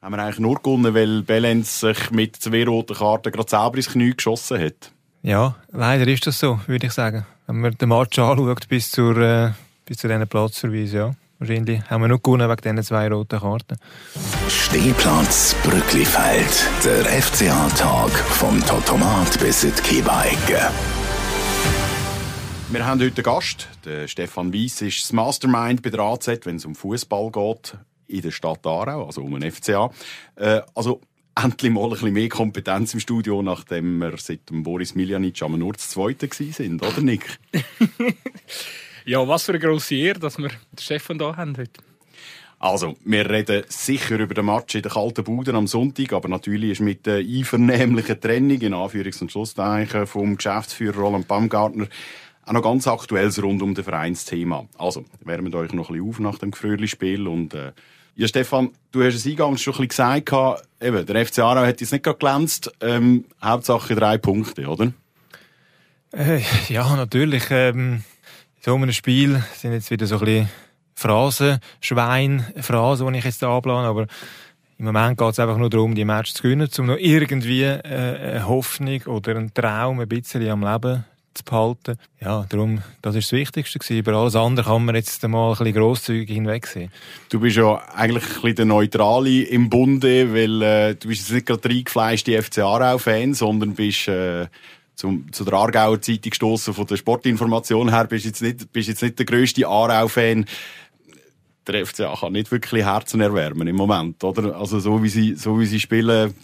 Haben wir eigentlich nur gewonnen, weil Belenz sich mit zwei roten Karten gerade selber ins Knie geschossen hat? Ja, leider ist das so, würde ich sagen. Wenn man den Match anschaut bis, zur, äh, bis zu diesen Platzverweis, ja. Wahrscheinlich haben wir nur gewonnen wegen diesen zwei roten Karten. Stehplatz Brücklifeld. Der FCA-Tag vom Totomat bis in die. Wir haben heute einen Gast. Der Stefan Weiss ist das Mastermind bei der AZ, wenn es um Fußball geht, in der Stadt Aarau, also um den FCA. Äh, also endlich mal ein bisschen mehr Kompetenz im Studio, nachdem wir seit dem Boris Miljanic am nur das Zweite sind, oder Nick? Ja, was für eine grosse Ehre, dass wir den Stefan hier haben heute. Also, wir reden sicher über den Match in der kalten Bude am Sonntag, aber natürlich ist mit der einvernehmlichen Trennung, in Anführungs- und Schlusszeichen, vom Geschäftsführer Roland Baumgartner auch noch ganz Aktuelles rund um das Vereinsthema. Also, wärmen euch noch ein bisschen auf nach dem Gefröhli-Spiel und äh, ja, Stefan, du hast es eingangs schon ein bisschen gesagt, eben, der FC Aarau hat jetzt nicht gerade glänzt, ähm, Hauptsache drei Punkte, oder? Äh, ja, natürlich. Ähm so einem Spiel sind jetzt wieder so ein bisschen Phrasen, Schwein, die ich jetzt anplane, aber im Moment geht es einfach nur darum, die Match zu gewinnen, um noch irgendwie äh, eine Hoffnung oder einen Traum ein bisschen am Leben zu behalten. Ja, darum, das ist das Wichtigste gewesen. Über alles andere kann man jetzt mal ein bisschen grosszügig hinwegsehen. Du bist ja eigentlich ein bisschen der Neutrale im Bunde, weil äh, du bist jetzt nicht gerade reingefleischte FC Aarau-Fan, sondern bist äh, zum, zu der Aargauer Zeitung gestoßen von der Sportinformation her, bist jetzt nicht, bist jetzt nicht der grösste Aarau-Fan. Der FCA kann nicht wirklich Herzen erwärmen im Moment, oder? Also so wie sie, so wie sie spielen.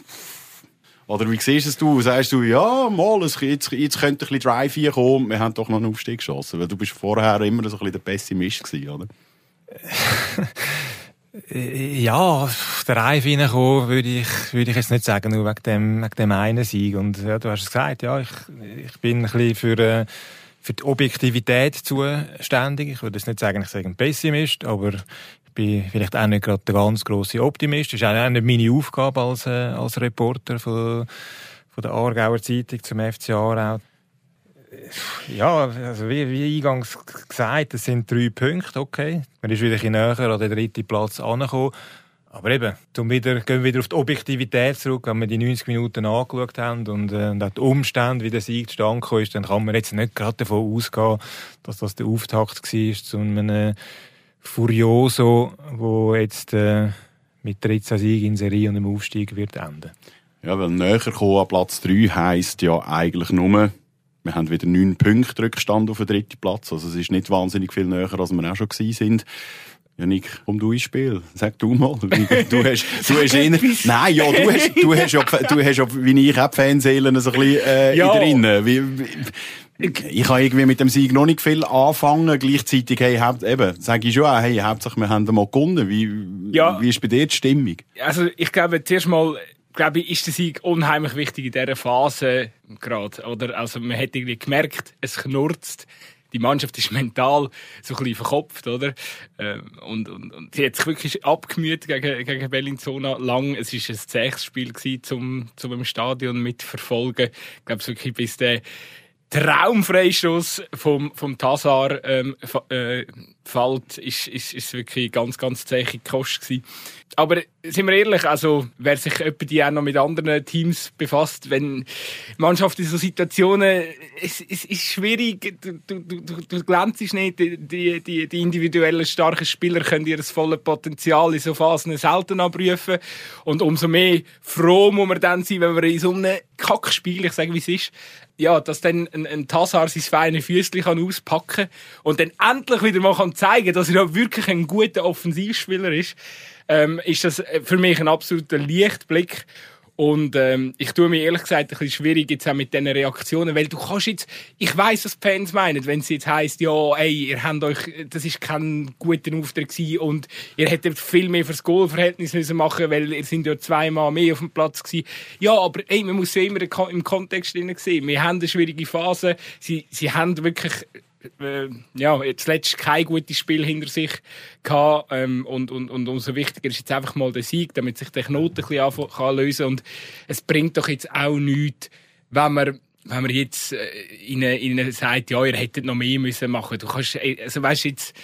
Oder wie siehst es du? Sagst du, ja, mal, jetzt, jetzt könnte ein bisschen Drive hier kommen, wir haben doch noch einen Aufstieg geschossen. Weil du bist vorher immer so ein bisschen der Pessimist gewesen, oder? Ja, auf der Reihe reinkommen, würde ich, würde ich jetzt nicht sagen, nur wegen dem, wegen dem einen Sieg. Und ja, du hast es gesagt, ja, ich, ich bin ein bisschen für, äh, für die Objektivität zuständig. Ich würde jetzt nicht sagen, ich sage ein Pessimist, aber bin vielleicht auch nicht gerade der ganz grosse Optimist. Das ist auch nicht meine Aufgabe als, äh, als Reporter von, von der Aargauer Zeitung zum FC Aarau ja, also wie, wie eingangs gesagt, es sind drei Punkte, okay. Man ist wieder ein näher an den dritten Platz angekommen. Aber eben, zum wieder, gehen wir wieder auf die Objektivität zurück, wenn wir die 90 Minuten angeschaut haben und, äh, und auch die Umstände, wie der Sieg zustande ist, dann kann man jetzt nicht gerade davon ausgehen, dass das der Auftakt war zu einem Furioso, wo jetzt äh, mit 13 Siegen in Serie und im Aufstieg wird enden. Ja, weil näher kommen an Platz 3 heisst ja eigentlich nur, wir haben wieder neun Punkte Rückstand auf den dritten Platz. Also es ist nicht wahnsinnig viel näher, als wir auch schon gewesen sind. Ja, Nick, komm du ins Spiel. Sag du mal. Du hast, du hast eher, nein, ja, du hast, du hast ja, du hast ja, wie ich, auch Fanseelen so ein bisschen, äh, ja. in der wie, wie, ich kann irgendwie mit dem Sieg noch nicht viel anfangen. Gleichzeitig, hey, haupt, eben, sage ich schon auch, hey, hauptsächlich, wir haben mal gewonnen. Wie, ja. wie ist bei dir die Stimmung? Also, ich glaube, zuerst mal, glaube ich, ist der Sieg unheimlich wichtig in dieser Phase gerade. Oder, also man hat irgendwie gemerkt, es knurzt. Die Mannschaft ist mental so ein bisschen verkopft, oder? Ähm, und, und, und sie hat sich wirklich abgemüht gegen, gegen Bellinzona lang. Es war ein zähes Spiel zum, zum Stadion mit Verfolgen. Ich glaube, wirklich bis der Traumfreistoß vom, vom Tazar ähm, äh, fällt, ist, ist, ist wirklich ganz, ganz zähe Kost gewesen. Aber sind wir ehrlich, also wer sich die auch noch mit anderen Teams befasst, wenn Mannschaft in so Situationen, es, es ist schwierig, du, du, du, du glänzt nicht, die, die, die individuellen starken Spieler können ihr volles Potenzial in so Phasen selten abrufen und umso mehr froh muss man dann sein, wenn man in so einem Kackspiel, ich sage wie es ist, ja, dass dann ein, ein Tassar sein feine Füßchen auspacken kann und dann endlich wieder mal kann zeigen dass er wirklich ein guter Offensivspieler ist, ähm, ist das für mich ein absoluter Lichtblick. Und ähm, ich tue mir ehrlich gesagt ein bisschen schwierig jetzt auch mit diesen Reaktionen, weil du kannst jetzt, ich weiß, was die Fans meinen, wenn es jetzt heisst, ja, ey, ihr habt euch, das ist kein guter Auftritt gewesen und ihr hättet viel mehr fürs Goalverhältnis müssen machen, weil ihr sind ja zweimal mehr auf dem Platz gewesen. Ja, aber ey, man muss ja immer im Kontext sehen. Wir haben eine schwierige Phase. Sie, sie haben wirklich äh, ja, zuletzt kein gutes Spiel hinter sich gehabt, ähm, und, und, und umso wichtiger ist jetzt einfach mal der Sieg, damit sich der Knoten ein bisschen kann lösen und es bringt doch jetzt auch nichts, wenn man wenn man jetzt äh, ihnen, ihnen sagt, ja, ihr hättet noch mehr müssen machen. Du kannst, äh, also weißt jetzt,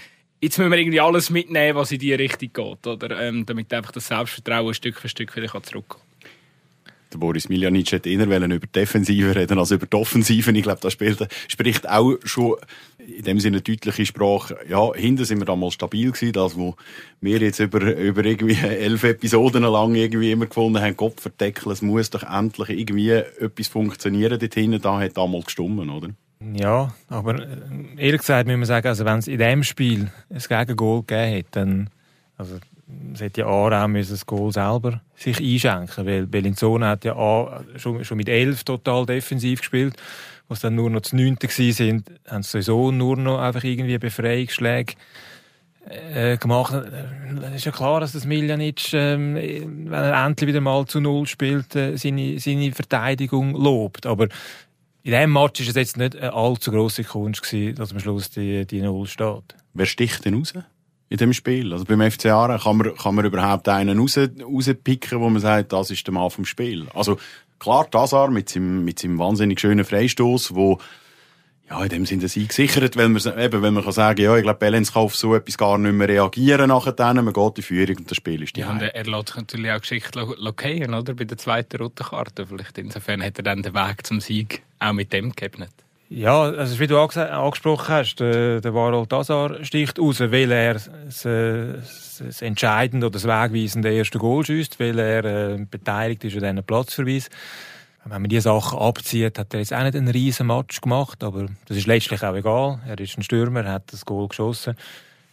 jetzt müssen wir irgendwie alles mitnehmen, was in die Richtung geht, oder? Ähm, damit einfach das Selbstvertrauen Stück für Stück wieder zurückkommt. Der Boris Miljanic hätte eher über die Defensive reden als über die Offensive. Ich glaube, das spielt, spricht auch schon in dem Sinne deutliche Sprache. Ja, hinten sind wir damals stabil gewesen. Das, wo wir jetzt über, über irgendwie elf Episoden lang irgendwie immer gefunden haben, Gott verdeckeln, es muss doch endlich irgendwie etwas funktionieren dort hinten. Da hat damals gestummen, oder? Ja, aber äh, ehrlich gesagt muss man sagen, also wenn es in diesem Spiel ein Gegengol gegeben hätte, dann, also, es hätte ja Aarau müssen das Goal selber sich einschenken, weil Bellinzona hat ja A, schon, schon mit elf total defensiv gespielt, was dann nur noch zu neunte sind, haben sie sowieso nur noch einfach irgendwie Befreiungsschläge äh, gemacht. Es ist ja klar, dass das Miljanic, ähm, wenn er endlich wieder mal zu Null spielt, äh, seine, seine Verteidigung lobt, aber in diesem Match war es jetzt nicht eine allzu grosse Kunst, dass am Schluss die, die Null steht. Wer sticht denn raus in dem Spiel? Also beim FC Aarau kann man, kann man überhaupt einen raus, rauspicken, wo man sagt, das ist der Mann vom Spiel. Also klar, Tazar mit seinem, mit seinem wahnsinnig schönen Freistoß, wo ja, in dem Sinne sie gesichert, weil man, eben, wenn man kann sagen, ja, ich glaube, Bellens kann auf so etwas gar nicht mehr reagieren nachher dann, man geht in Führung und das Spiel ist die ja, er lässt sich natürlich auch geschickt lokieren, oder? Bei der zweiten roten Karte. Vielleicht insofern hat er dann den Weg zum Sieg auch mit dem geebnet. Ja, also wie du angesprochen hast, der, der Azar sticht raus, weil er das, das entscheidende oder das wegweisende erste Goal schießt, weil er äh, beteiligt ist an diesen Platzverweis. Wenn man diese Sachen abzieht, hat er jetzt auch nicht einen riesen Match gemacht, aber das ist letztlich auch egal. Er ist ein Stürmer, er hat das Goal geschossen.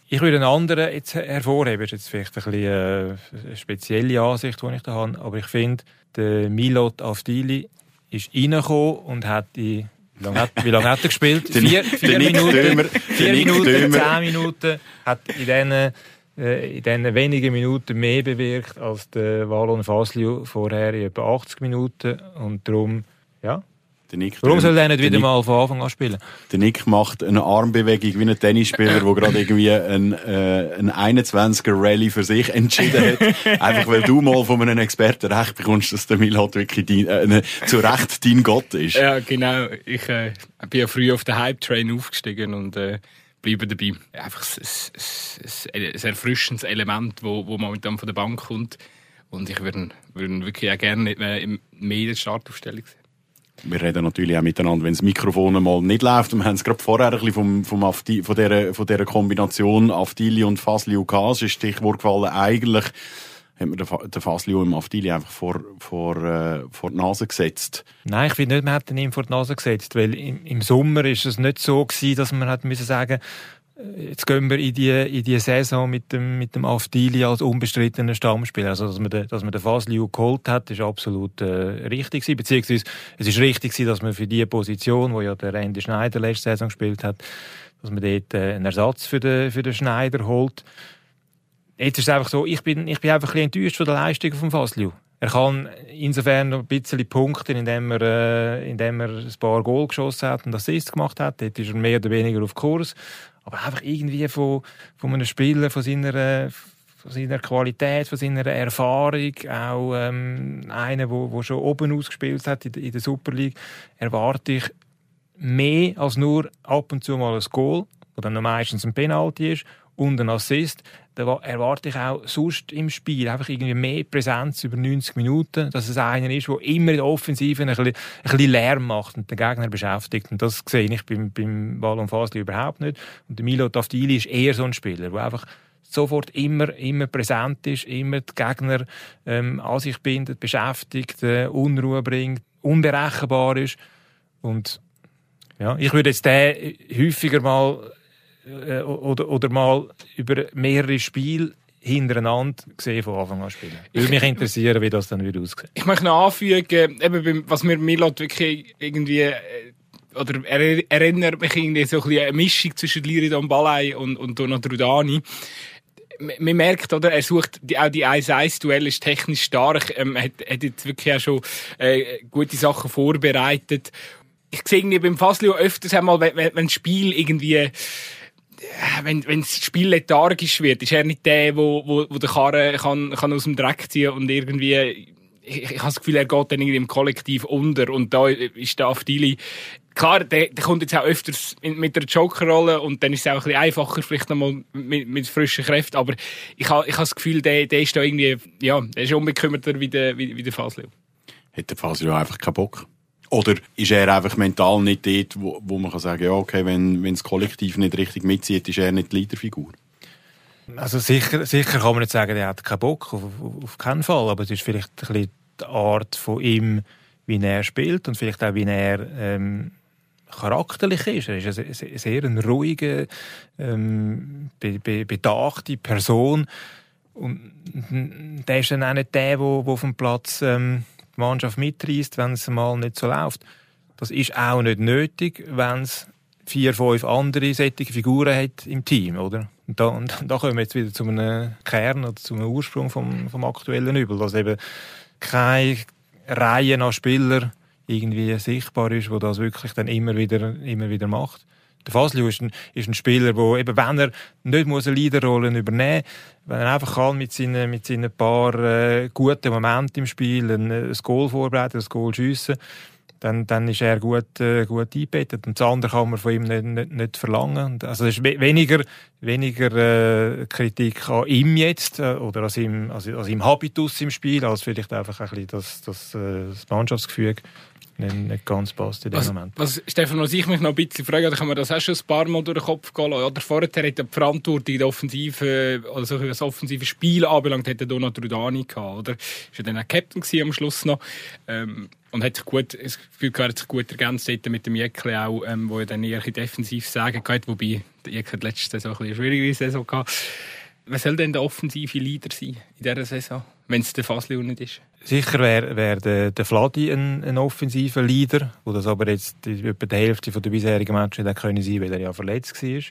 Ich würde einen anderen jetzt hervorheben, das ist jetzt vielleicht ein bisschen äh, eine spezielle Ansicht, die ich da habe, aber ich finde, der Milot Avdili ist reingekommen und hat die wie lange hat, wie lange hat er gespielt? vier, vier Minuten, vier Minuten, zehn Minuten. Hat in diesen, äh, in diesen wenigen Minuten mehr bewirkt als der Wallon Faslio vorher in etwa 80 Minuten. Und darum, ja, Warum soll er nicht wieder Nick, mal von Anfang an spielen? Der Nick macht eine Armbewegung wie ein Tennisspieler, der gerade irgendwie ein, äh, ein 21er Rallye für sich entschieden hat. Einfach weil du mal von einem Experten recht bekommst, dass der Milot wirklich dein, äh, zu Recht dein Gott ist. Ja, genau. Ich äh, bin ja früh auf den Hype-Train aufgestiegen und äh, bleibe dabei. Einfach ein, ein, ein erfrischendes Element, wo, wo momentan von der Bank kommt. Und ich würde würd wirklich auch gerne mehr in der Startaufstellung sehen wir reden natürlich auch miteinander, wenn das Mikrofon mal nicht läuft. Wir haben es gerade vorher ein bisschen vom, vom Afti, von, dieser, von dieser Kombination Aftili und Fasliu gehabt. Es ist Stichwort gefallen, eigentlich hat man den Fasliu im Aftili einfach vor, vor, äh, vor die Nase gesetzt. Nein, ich finde nicht, man hat ihn vor die Nase gesetzt, weil im, im Sommer ist es nicht so gewesen, dass man hat müssen sagen jetzt gehen wir in die, in die Saison mit dem, mit dem Afdili als unbestrittener Stammspieler. Also, dass man den, dass man den Fasliu geholt hat, ist absolut äh, richtig gewesen. Beziehungsweise, es ist richtig gewesen, dass man für die Position, wo ja der Randy Schneider letzte Saison gespielt hat, dass man dort äh, einen Ersatz für den, für den Schneider holt. Jetzt ist es einfach so, ich bin, ich bin einfach ein bisschen enttäuscht von der Leistung von Fasliu. Er kann insofern noch ein bisschen punkten, indem er, äh, indem er ein paar Goal geschossen hat und Assists gemacht hat. Dort ist er mehr oder weniger auf Kurs aber einfach irgendwie von, von einem Spieler, von seiner, von seiner Qualität, von seiner Erfahrung, auch ähm, einer, der schon oben ausgespielt hat in, in der Super League, erwarte ich mehr als nur ab und zu mal ein Goal, das dann meistens ein Penalty ist, und ein Assist. Da erwarte ich auch sonst im Spiel einfach irgendwie mehr Präsenz über 90 Minuten, dass es einer ist, der immer in der Offensive ein bisschen, Lärm macht und den Gegner beschäftigt. Und das sehe ich beim, beim und Fasli überhaupt nicht. Und der Milo Taftili ist eher so ein Spieler, der einfach sofort immer, immer präsent ist, immer die Gegner ähm, an sich bindet, beschäftigt, äh, Unruhe bringt, unberechenbar ist. Und ja, ich würde jetzt den häufiger mal äh, oder, oder mal über mehrere Spiele hintereinander gesehen von Anfang an spielen. Würde mich interessieren, wie das dann wieder aussieht. Ich möchte noch anfügen, eben, was mir Milot wirklich irgendwie äh, oder er erinnert mich irgendwie so ein bisschen eine Mischung zwischen Liridon Balai und, und Donat Rudani. Man merkt, oder, er sucht die, auch die 1-1-Duell ist technisch stark, ähm, hat, hat jetzt wirklich auch schon äh, gute Sachen vorbereitet. Ich sehe irgendwie beim Faslio öfters einmal, wenn, wenn das Spiel irgendwie wenn, wenn das Spiel lethargisch wird, ist er nicht der, wo, wo, wo der Karren kann, kann aus dem Dreck ziehen und irgendwie, ich, ich habe das Gefühl, er geht dann irgendwie im Kollektiv unter und da ist der Afdili klar, der, der kommt jetzt auch öfters mit der Jokerrolle und dann ist es auch ein bisschen einfacher, vielleicht nochmal mit, mit frischen Kräften. Aber ich habe ich ha das Gefühl, der, der ist da irgendwie, ja, der ist unbekümmerter wie der, wie, wie der Faslio. Hat der Faslio einfach keinen Bock? Oder ist er einfach mental nicht dort, wo, wo man kann sagen ja, okay, wenn, wenn das Kollektiv nicht richtig mitzieht, ist er nicht die Leaderfigur? Also sicher, sicher kann man nicht sagen, er hat keinen Bock, auf, auf, keinen Fall. Aber es ist vielleicht ein bisschen die Art von ihm, wie er spielt und vielleicht auch, wie er ähm, charakterlich ist. Er ist eine sehr eine ruhige, ähm, be, be, bedachte Person. Und der ist dann auch nicht der, der, der auf dem Platz ähm, die Mannschaft mitreißt, wenn es mal nicht so läuft. Das ist auch nicht nötig, wenn es vier, fünf andere solche Figuren hat im Team, oder? Und da, und da kommen wir jetzt wieder zu einem Kern oder zu Ursprung vom, vom aktuellen Übel, dass eben keine Reihe an Spielern irgendwie sichtbar ist, wo das wirklich dann immer wieder, immer wieder macht. Der Fasliu ist ein, ist ein Spieler, der eben, wenn er nicht muss eine Leaderrolle übernehmen muss, wenn er einfach kann mit seinen, mit seinen paar äh, guten Momenten im Spiel ein, ein Goal vorbereiten, ein Goal schiessen, dann, dann ist er gut, äh, gut eingebettet. Und das andere kann man von ihm nicht, nicht, nicht verlangen. Also es ist weniger, weniger äh, Kritik an ihm jetzt äh, oder an seinem, also an seinem Habitus im Spiel, als vielleicht einfach ein bisschen das, das, äh, das Mannschaftsgefüge nicht, nicht ganz passt in dem was, Moment. Was, Stefan, was ich mich noch ein bisschen frage, da kann man das auch schon ein paar Mal durch den Kopf gehen lassen. Oder vorher hat die Verantwortung der Offensive, also das offensive Spiel anbelangt, hätte Donat Rudani gehabt, oder? Ist ja dann auch Captain am Schluss noch. Ähm, und hat sich gut, das Gefühl gehabt, hat sich gut ergänzt mit dem Jäckle auch, ähm, wo er dann eher defensiv sagen kann, wobei der Jäckle letzte Saison ein bisschen eine schwierige Saison gehabt. Wer soll denn der offensive Leader sein in dieser Saison, wenn es der Fasli nicht ist? Sicher wäre wär der, der Fladi ein, ein offensiver Leader, wo das aber jetzt etwa die Hälfte der bisherigen Matches nicht können sein, weil er ja verletzt war.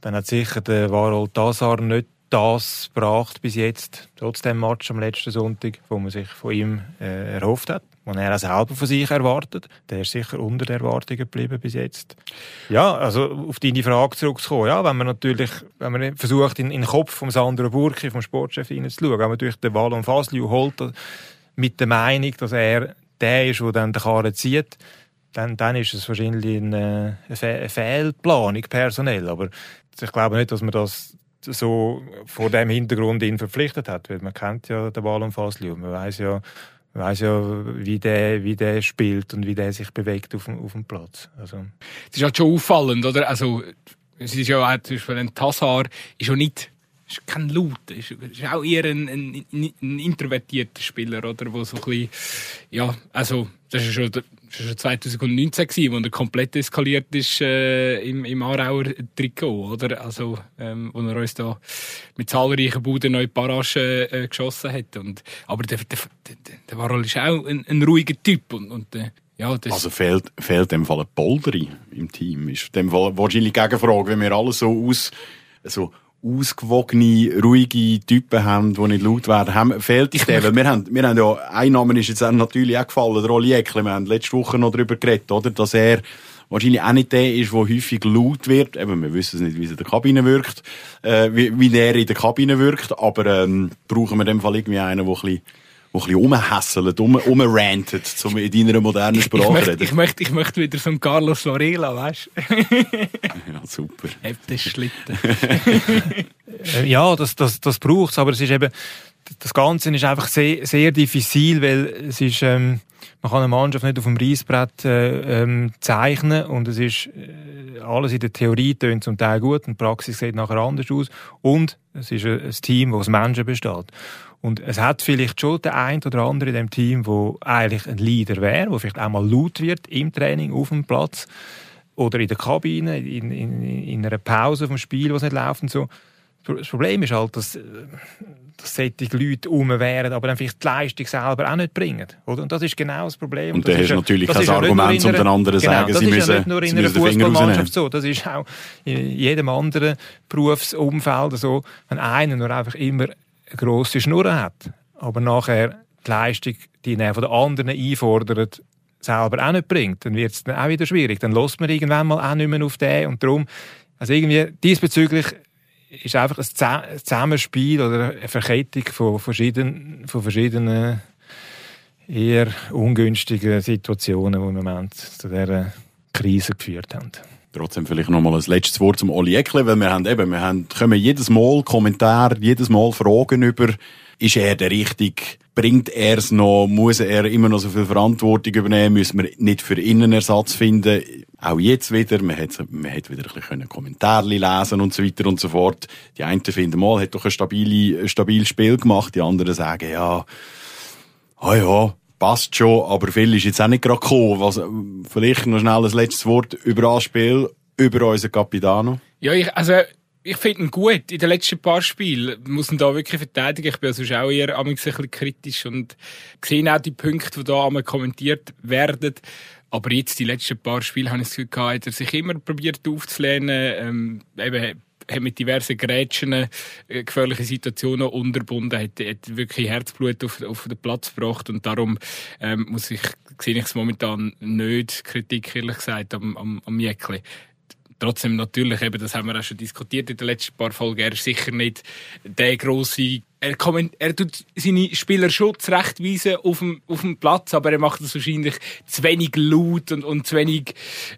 Dann hat sicher der Varol Tazar nicht das gebracht bis jetzt, trotz dem Match am letzten Sonntag, wo man sich von ihm äh, erhofft hat, was er auch selber von sich erwartet. Der ist sicher unter der Erwartungen geblieben bis jetzt. Ja, also auf deine Frage zurückzukommen, ja, wenn man natürlich, wenn man versucht, in, in den Kopf vom Sandro Burki, vom Sportchef hineinzuschauen, wenn man natürlich den Wallon Fasliu holt, mit der Meinung, dass er der ist, der dann den Karren zieht, dann, dann ist es wahrscheinlich eine, eine Fehlplanung personell. Aber ich glaube nicht, dass man das so vor dem Hintergrund ihn verpflichtet hat, weil man kennt ja den Wallon Fasliu, man weiß ja, weiß ja, wie der, wie der spielt und wie der sich bewegt auf dem, auf dem Platz. Also. Es ist halt schon auffallend, oder? Also, es ist ja auch, zum Beispiel ein Tassar ist ja nicht ist kein Laut, ist, ist auch eher ein, ein, ein, introvertierter Spieler, oder? Wo so ein bisschen, ja, also, das ist schon, das ist schon 2019 gewesen, wo er komplett eskaliert ist, äh, im, im Aarauer Trikot, oder? Also, ähm, wo er uns da mit zahlreichen Buden neue Paragen äh, geschossen hat. Und, aber der, der, der, Varol ist auch ein, ein ruhiger Typ und, und äh, ja, also fehlt, fehlt dem Fall ein Poldery im Team. Ist dem Fall wahrscheinlich Gegenfrage, wenn wir alles so aus, so ausgewogene, ruhige Typen haben, die nicht laut werden, haben, fehlt der? Weil wir haben, wir haben ja, ein Name ist jetzt natürlich auch gefallen, der Rolli Eckle. Wir haben letzte Woche noch darüber geredet, oder? Dass er wahrscheinlich auch nicht der ist, der häufig laut wird. Eben, wir wissen es nicht, wie es in der Kabine wirkt, äh, wie, wie er in der Kabine wirkt, aber, ähm, brauchen wir in dem Fall irgendwie einen, der ein bisschen der ein bisschen rumhässelt, um, umrantet, um in deiner modernen Sprache ich möchte, ich möchte, ich möchte wieder so einen Carlos Varela, weißt du? ja, super. Habt das Schlitten. Äh, ja, das, das, das braucht es, aber es ist eben, das Ganze ist einfach sehr, sehr diffizil, weil es ist, ähm, man kann eine Mannschaft nicht auf dem Reißbrett äh, ähm, zeichnen und es ist äh, alles in der Theorie tönt zum Teil gut und die Praxis sieht nachher anders aus und es ist ein, ein Team, das aus Menschen besteht. Und es hat vielleicht schon der ein oder andere in dem Team, wo eigentlich ein Leader wäre, wo vielleicht auch mal laut wird im Training, auf dem Platz oder in der Kabine, in, in, in einer Pause vom Spiel, was nicht läuft und so. Das Problem ist halt, dass, dass solche Leute um wären, aber dann vielleicht die Leistung selber auch nicht bringen. Oder? Und das ist genau das Problem. Und das, ist ja, natürlich kein Argument, um den anderen zu genau, sagen, sie müssen Das ist ja nicht nur in einer Fußballmannschaft so, das ist auch in jedem anderen Berufsumfeld so, wenn einer nur einfach immer eine grosse Schnur hat, aber nachher die Leistung, die er von den anderen einfordert, selber auch nicht bringt, dann wird es dann auch wieder schwierig. Dann lässt man irgendwann mal auch nicht mehr auf den und darum, also irgendwie diesbezüglich ist einfach ein Zusammenspiel oder eine Verkettung von verschiedenen, von verschiedenen eher ungünstigen Situationen, die im Moment zu dieser Krise geführt haben. Trotzdem vielleicht noch mal ein letztes Wort zum Oli Eckle, weil wir haben eben, wir haben, kommen jedes Mal Kommentare, jedes Mal Fragen über, ist er der richtige, bringt er es noch, muss er immer noch so viel Verantwortung übernehmen, müssen wir nicht für ihn einen Ersatz finden. Auch jetzt wieder, man hat, man hat wieder ein bisschen Kommentare lesen und so weiter und so fort. Die einen finden mal, hat doch ein, stabile, ein stabiles Spiel gemacht, die anderen sagen, ja, ah ja, passt schon, aber viel ist jetzt auch nicht gerade gekommen. Was, vielleicht noch schnell ein letztes Wort über das Spiel, über unseren Capitano. Ja, ich, also, ich finde ihn gut. In den letzten paar Spielen muss ihn da wirklich verteidigen. Ich bin also auch eher ein bisschen kritisch und sehe auch die Punkte, die da kommentiert werden. Aber jetzt, die letzten paar Spiele, habe ich das Gefühl gehabt, hat er sich immer probiert aufzulehnen. Ähm, eben, hat mit diversen Grätschen äh, gefährliche Situationen unterbunden, hat, hat wirklich Herzblut auf, auf den Platz gebracht und darum ähm, muss ich, sehe ich es momentan nicht, Kritik ehrlich gesagt, am, am, am Jäckli. Trotzdem natürlich, eben, das haben wir auch schon diskutiert in den letzten paar Folgen, er ist sicher nicht der grosse er, komment, er tut seine Spieler schon zurechtweisen auf dem, auf dem Platz, aber er macht das wahrscheinlich zu wenig laut und, und zu wenig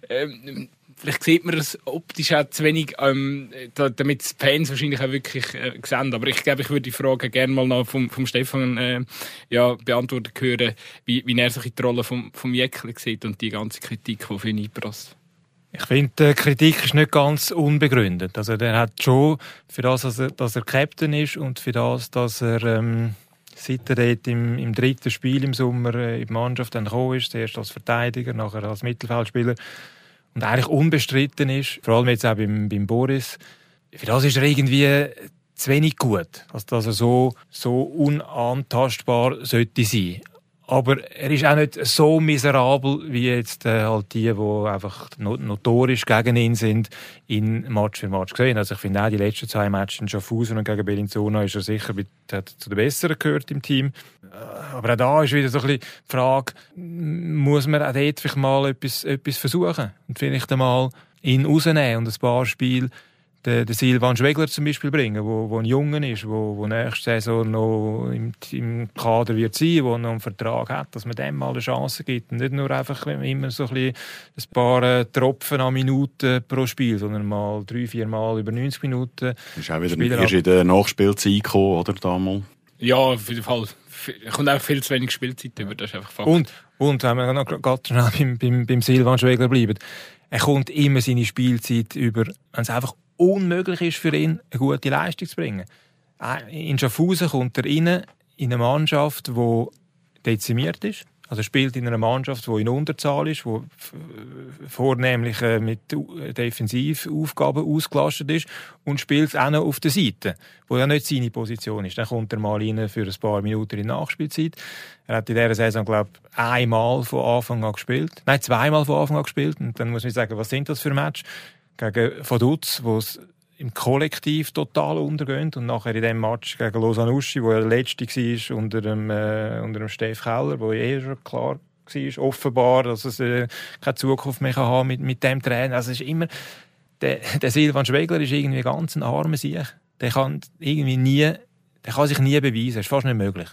ähm, vielleicht sieht man es optisch auch zu wenig, ähm, damit die Fans wahrscheinlich auch wirklich äh, sehen. Aber ich glaube, ich würde die Frage gerne mal noch vom, vom Stefan äh, ja, beantworten hören, wie, wie er die Rolle vom, vom Jäckli sieht und die ganze Kritik, die für ihn einprasst. Ich finde, die Kritik ist nicht ganz unbegründet. Also, der hat schon für das, dass er, dass er Captain ist und für das, dass er ähm, seit er dort im, im dritten Spiel im Sommer äh, in die Mannschaft dann gekommen ist, zuerst als Verteidiger, nachher als Mittelfeldspieler, und eigentlich unbestritten ist, vor allem jetzt auch beim, beim Boris, für das ist er irgendwie zu wenig gut, also dass er so, so unantastbar sollte sein. Aber er ist auch nicht so miserabel wie jetzt äh, halt die, die einfach notorisch gegen ihn sind, in Match für Match gesehen. Also ich finde auch die letzten zwei Matches in Schaffhausen und gegen Bellinzona ist er sicher hat zu den Besseren gehört im Team. Äh, aber auch da ist wieder so ein bisschen die Frage, muss man auch dort vielleicht mal etwas, etwas versuchen und vielleicht einmal ihn rausnehmen und ein paar Spiele den, den Silvan Schwegler zum Beispiel bringen, wo, wo ein Junge ist, wo, wo nächste Saison noch im, im Kader wird sein, wo noch einen Vertrag hat, dass man dem mal eine Chance gibt und nicht nur einfach immer so ein, bisschen ein paar äh, Tropfen an Minuten pro Spiel, sondern mal drei, vier Mal über 90 Minuten. Ist auch wieder ist in der Nachspielzeit gekommen, oder damals? Ja, auf jeden Fall. Es kommt auch viel zu wenig Spielzeit über, das ist einfach Fakt. Und, und wenn wir noch gerade schnell beim, beim, beim Silvan Schwegler bleiben, er kommt immer seine Spielzeit über, wenn es einfach unmöglich ist für ihn, eine gute Leistung zu bringen. In Schaffhausen kommt er rein in eine Mannschaft, die dezimiert ist. Also spielt in einer Mannschaft, die in Unterzahl ist, die vornehmlich äh, mit Defensivaufgaben ausgelastet ist und spielt auch noch auf der Seite, wo ja nicht seine Position ist. Dann kommt er mal rein für ein paar Minuten in Nachspielzeit. Er hat in dieser Saison, glaube ich, einmal von Anfang an gespielt. Nein, zweimal von Anfang an gespielt. Und dann muss man sagen, was sind das für Matches? Gegen Vaduz, wo es im Kollektiv total untergeht und nachher in dem Match gegen Lausanne Uschi, wo er der Letzte war, unter dem, äh, unter dem Steff Keller, wo eh schon klar war, offenbar, dass es äh, keine Zukunft mehr haben mit, mit dem Trainer. Also es ist immer, der, der Silvan Schwegler ist irgendwie ganz ein armer Sieg. Der kann irgendwie nie, der kann sich nie beweisen. Das ist fast nicht möglich.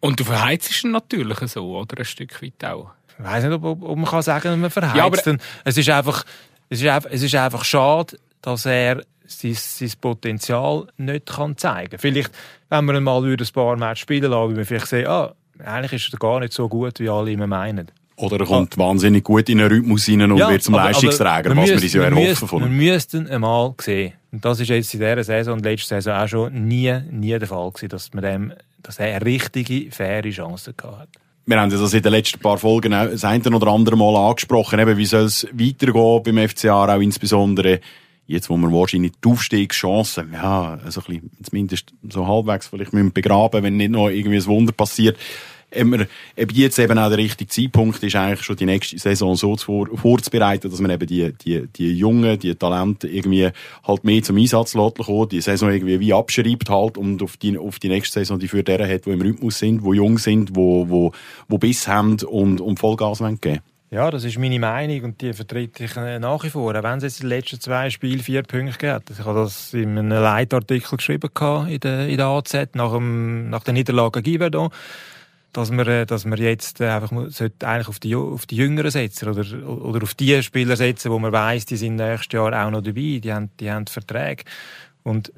Und du verheizt ihn natürlich so, oder? Ein Stück weit auch. Ich weiß nicht, ob, ob man kann sagen, man verheizt ja, aber Es ist einfach, es ist, einfach, es ist einfach schade, dass er sein, sein Potenzial nicht kann zeigen kann. Vielleicht, wenn wir mal ein paar Matches spielen lassen, würde man vielleicht sehen, ah, eigentlich ist er gar nicht so gut, wie alle immer meinen. Oder er kommt ah. wahnsinnig gut in den Rhythmus hinein und ja, wird zum aber, Leistungsträger, aber was wir uns ja erhoffen von ihm. Wir müssten einmal sehen, und das ist jetzt in dieser Saison und letzte Saison auch schon nie, nie der Fall gewesen, dass, man dem, dass er eine richtige, faire Chance hat wir haben das in den letzten paar Folgen das eine oder andere Mal angesprochen, eben, wie soll es weitergehen beim FCA, auch insbesondere jetzt, wo wir wahrscheinlich die Aufstiegschancen, ja, also ein bisschen, zumindest so halbwegs vielleicht müssen begraben, wenn nicht noch irgendwie ein Wunder passiert immer, ob jetzt eben auch der richtige Zeitpunkt ist, eigentlich schon die nächste Saison so vor, vorzubereiten, dass man eben die, die, die Jungen, die Talente irgendwie halt mehr zum Einsatz lässt, die Saison irgendwie wie abschreibt halt und auf die, auf die nächste Saison die für deren hat, die im Rhythmus sind, die jung sind, wo, wo, wo Biss haben und, und Vollgas geben ja, das ist meine Meinung und die vertrete ich äh, nach wie vor. Auch wenn es jetzt in den letzten zwei Spielen vier Punkte gibt. Ich habe das in einem Leitartikel geschrieben in der, in der AZ nach, dem, nach der Niederlage Giverdon dass man, äh, dass man jetzt äh, einfach eigentlich auf die, auf die Jüngeren setzen oder, oder auf die Spieler setzen, wo man weiß, die sind nächstes Jahr auch noch dabei, die haben, die haben Verträge. Und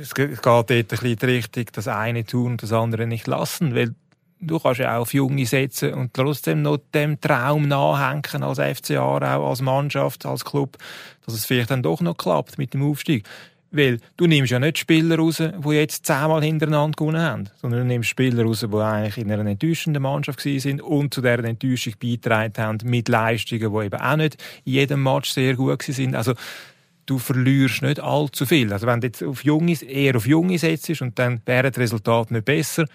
es geht dort ein bisschen die Richtung, das eine tun und das andere nicht lassen, weil du kannst ja auch auf Junge setzen und trotzdem noch dem Traum nachhängen als FCA, auch als Mannschaft, als Club, dass es vielleicht dann doch noch klappt mit dem Aufstieg. Weil du nimmst ja nicht Spieler raus, die jetzt zehnmal hintereinander gewonnen haben, sondern du nimmst Spieler raus, die eigentlich in einer enttäuschenden Mannschaft sind und zu dieser Enttäuschung beigetragen haben mit Leistungen, die eben auch nicht in jedem Match sehr gut sind. Also du verlierst nicht allzu viel. Also wenn du jetzt auf Junge, eher auf Junge setzt und dann wäre das Resultat nicht besser,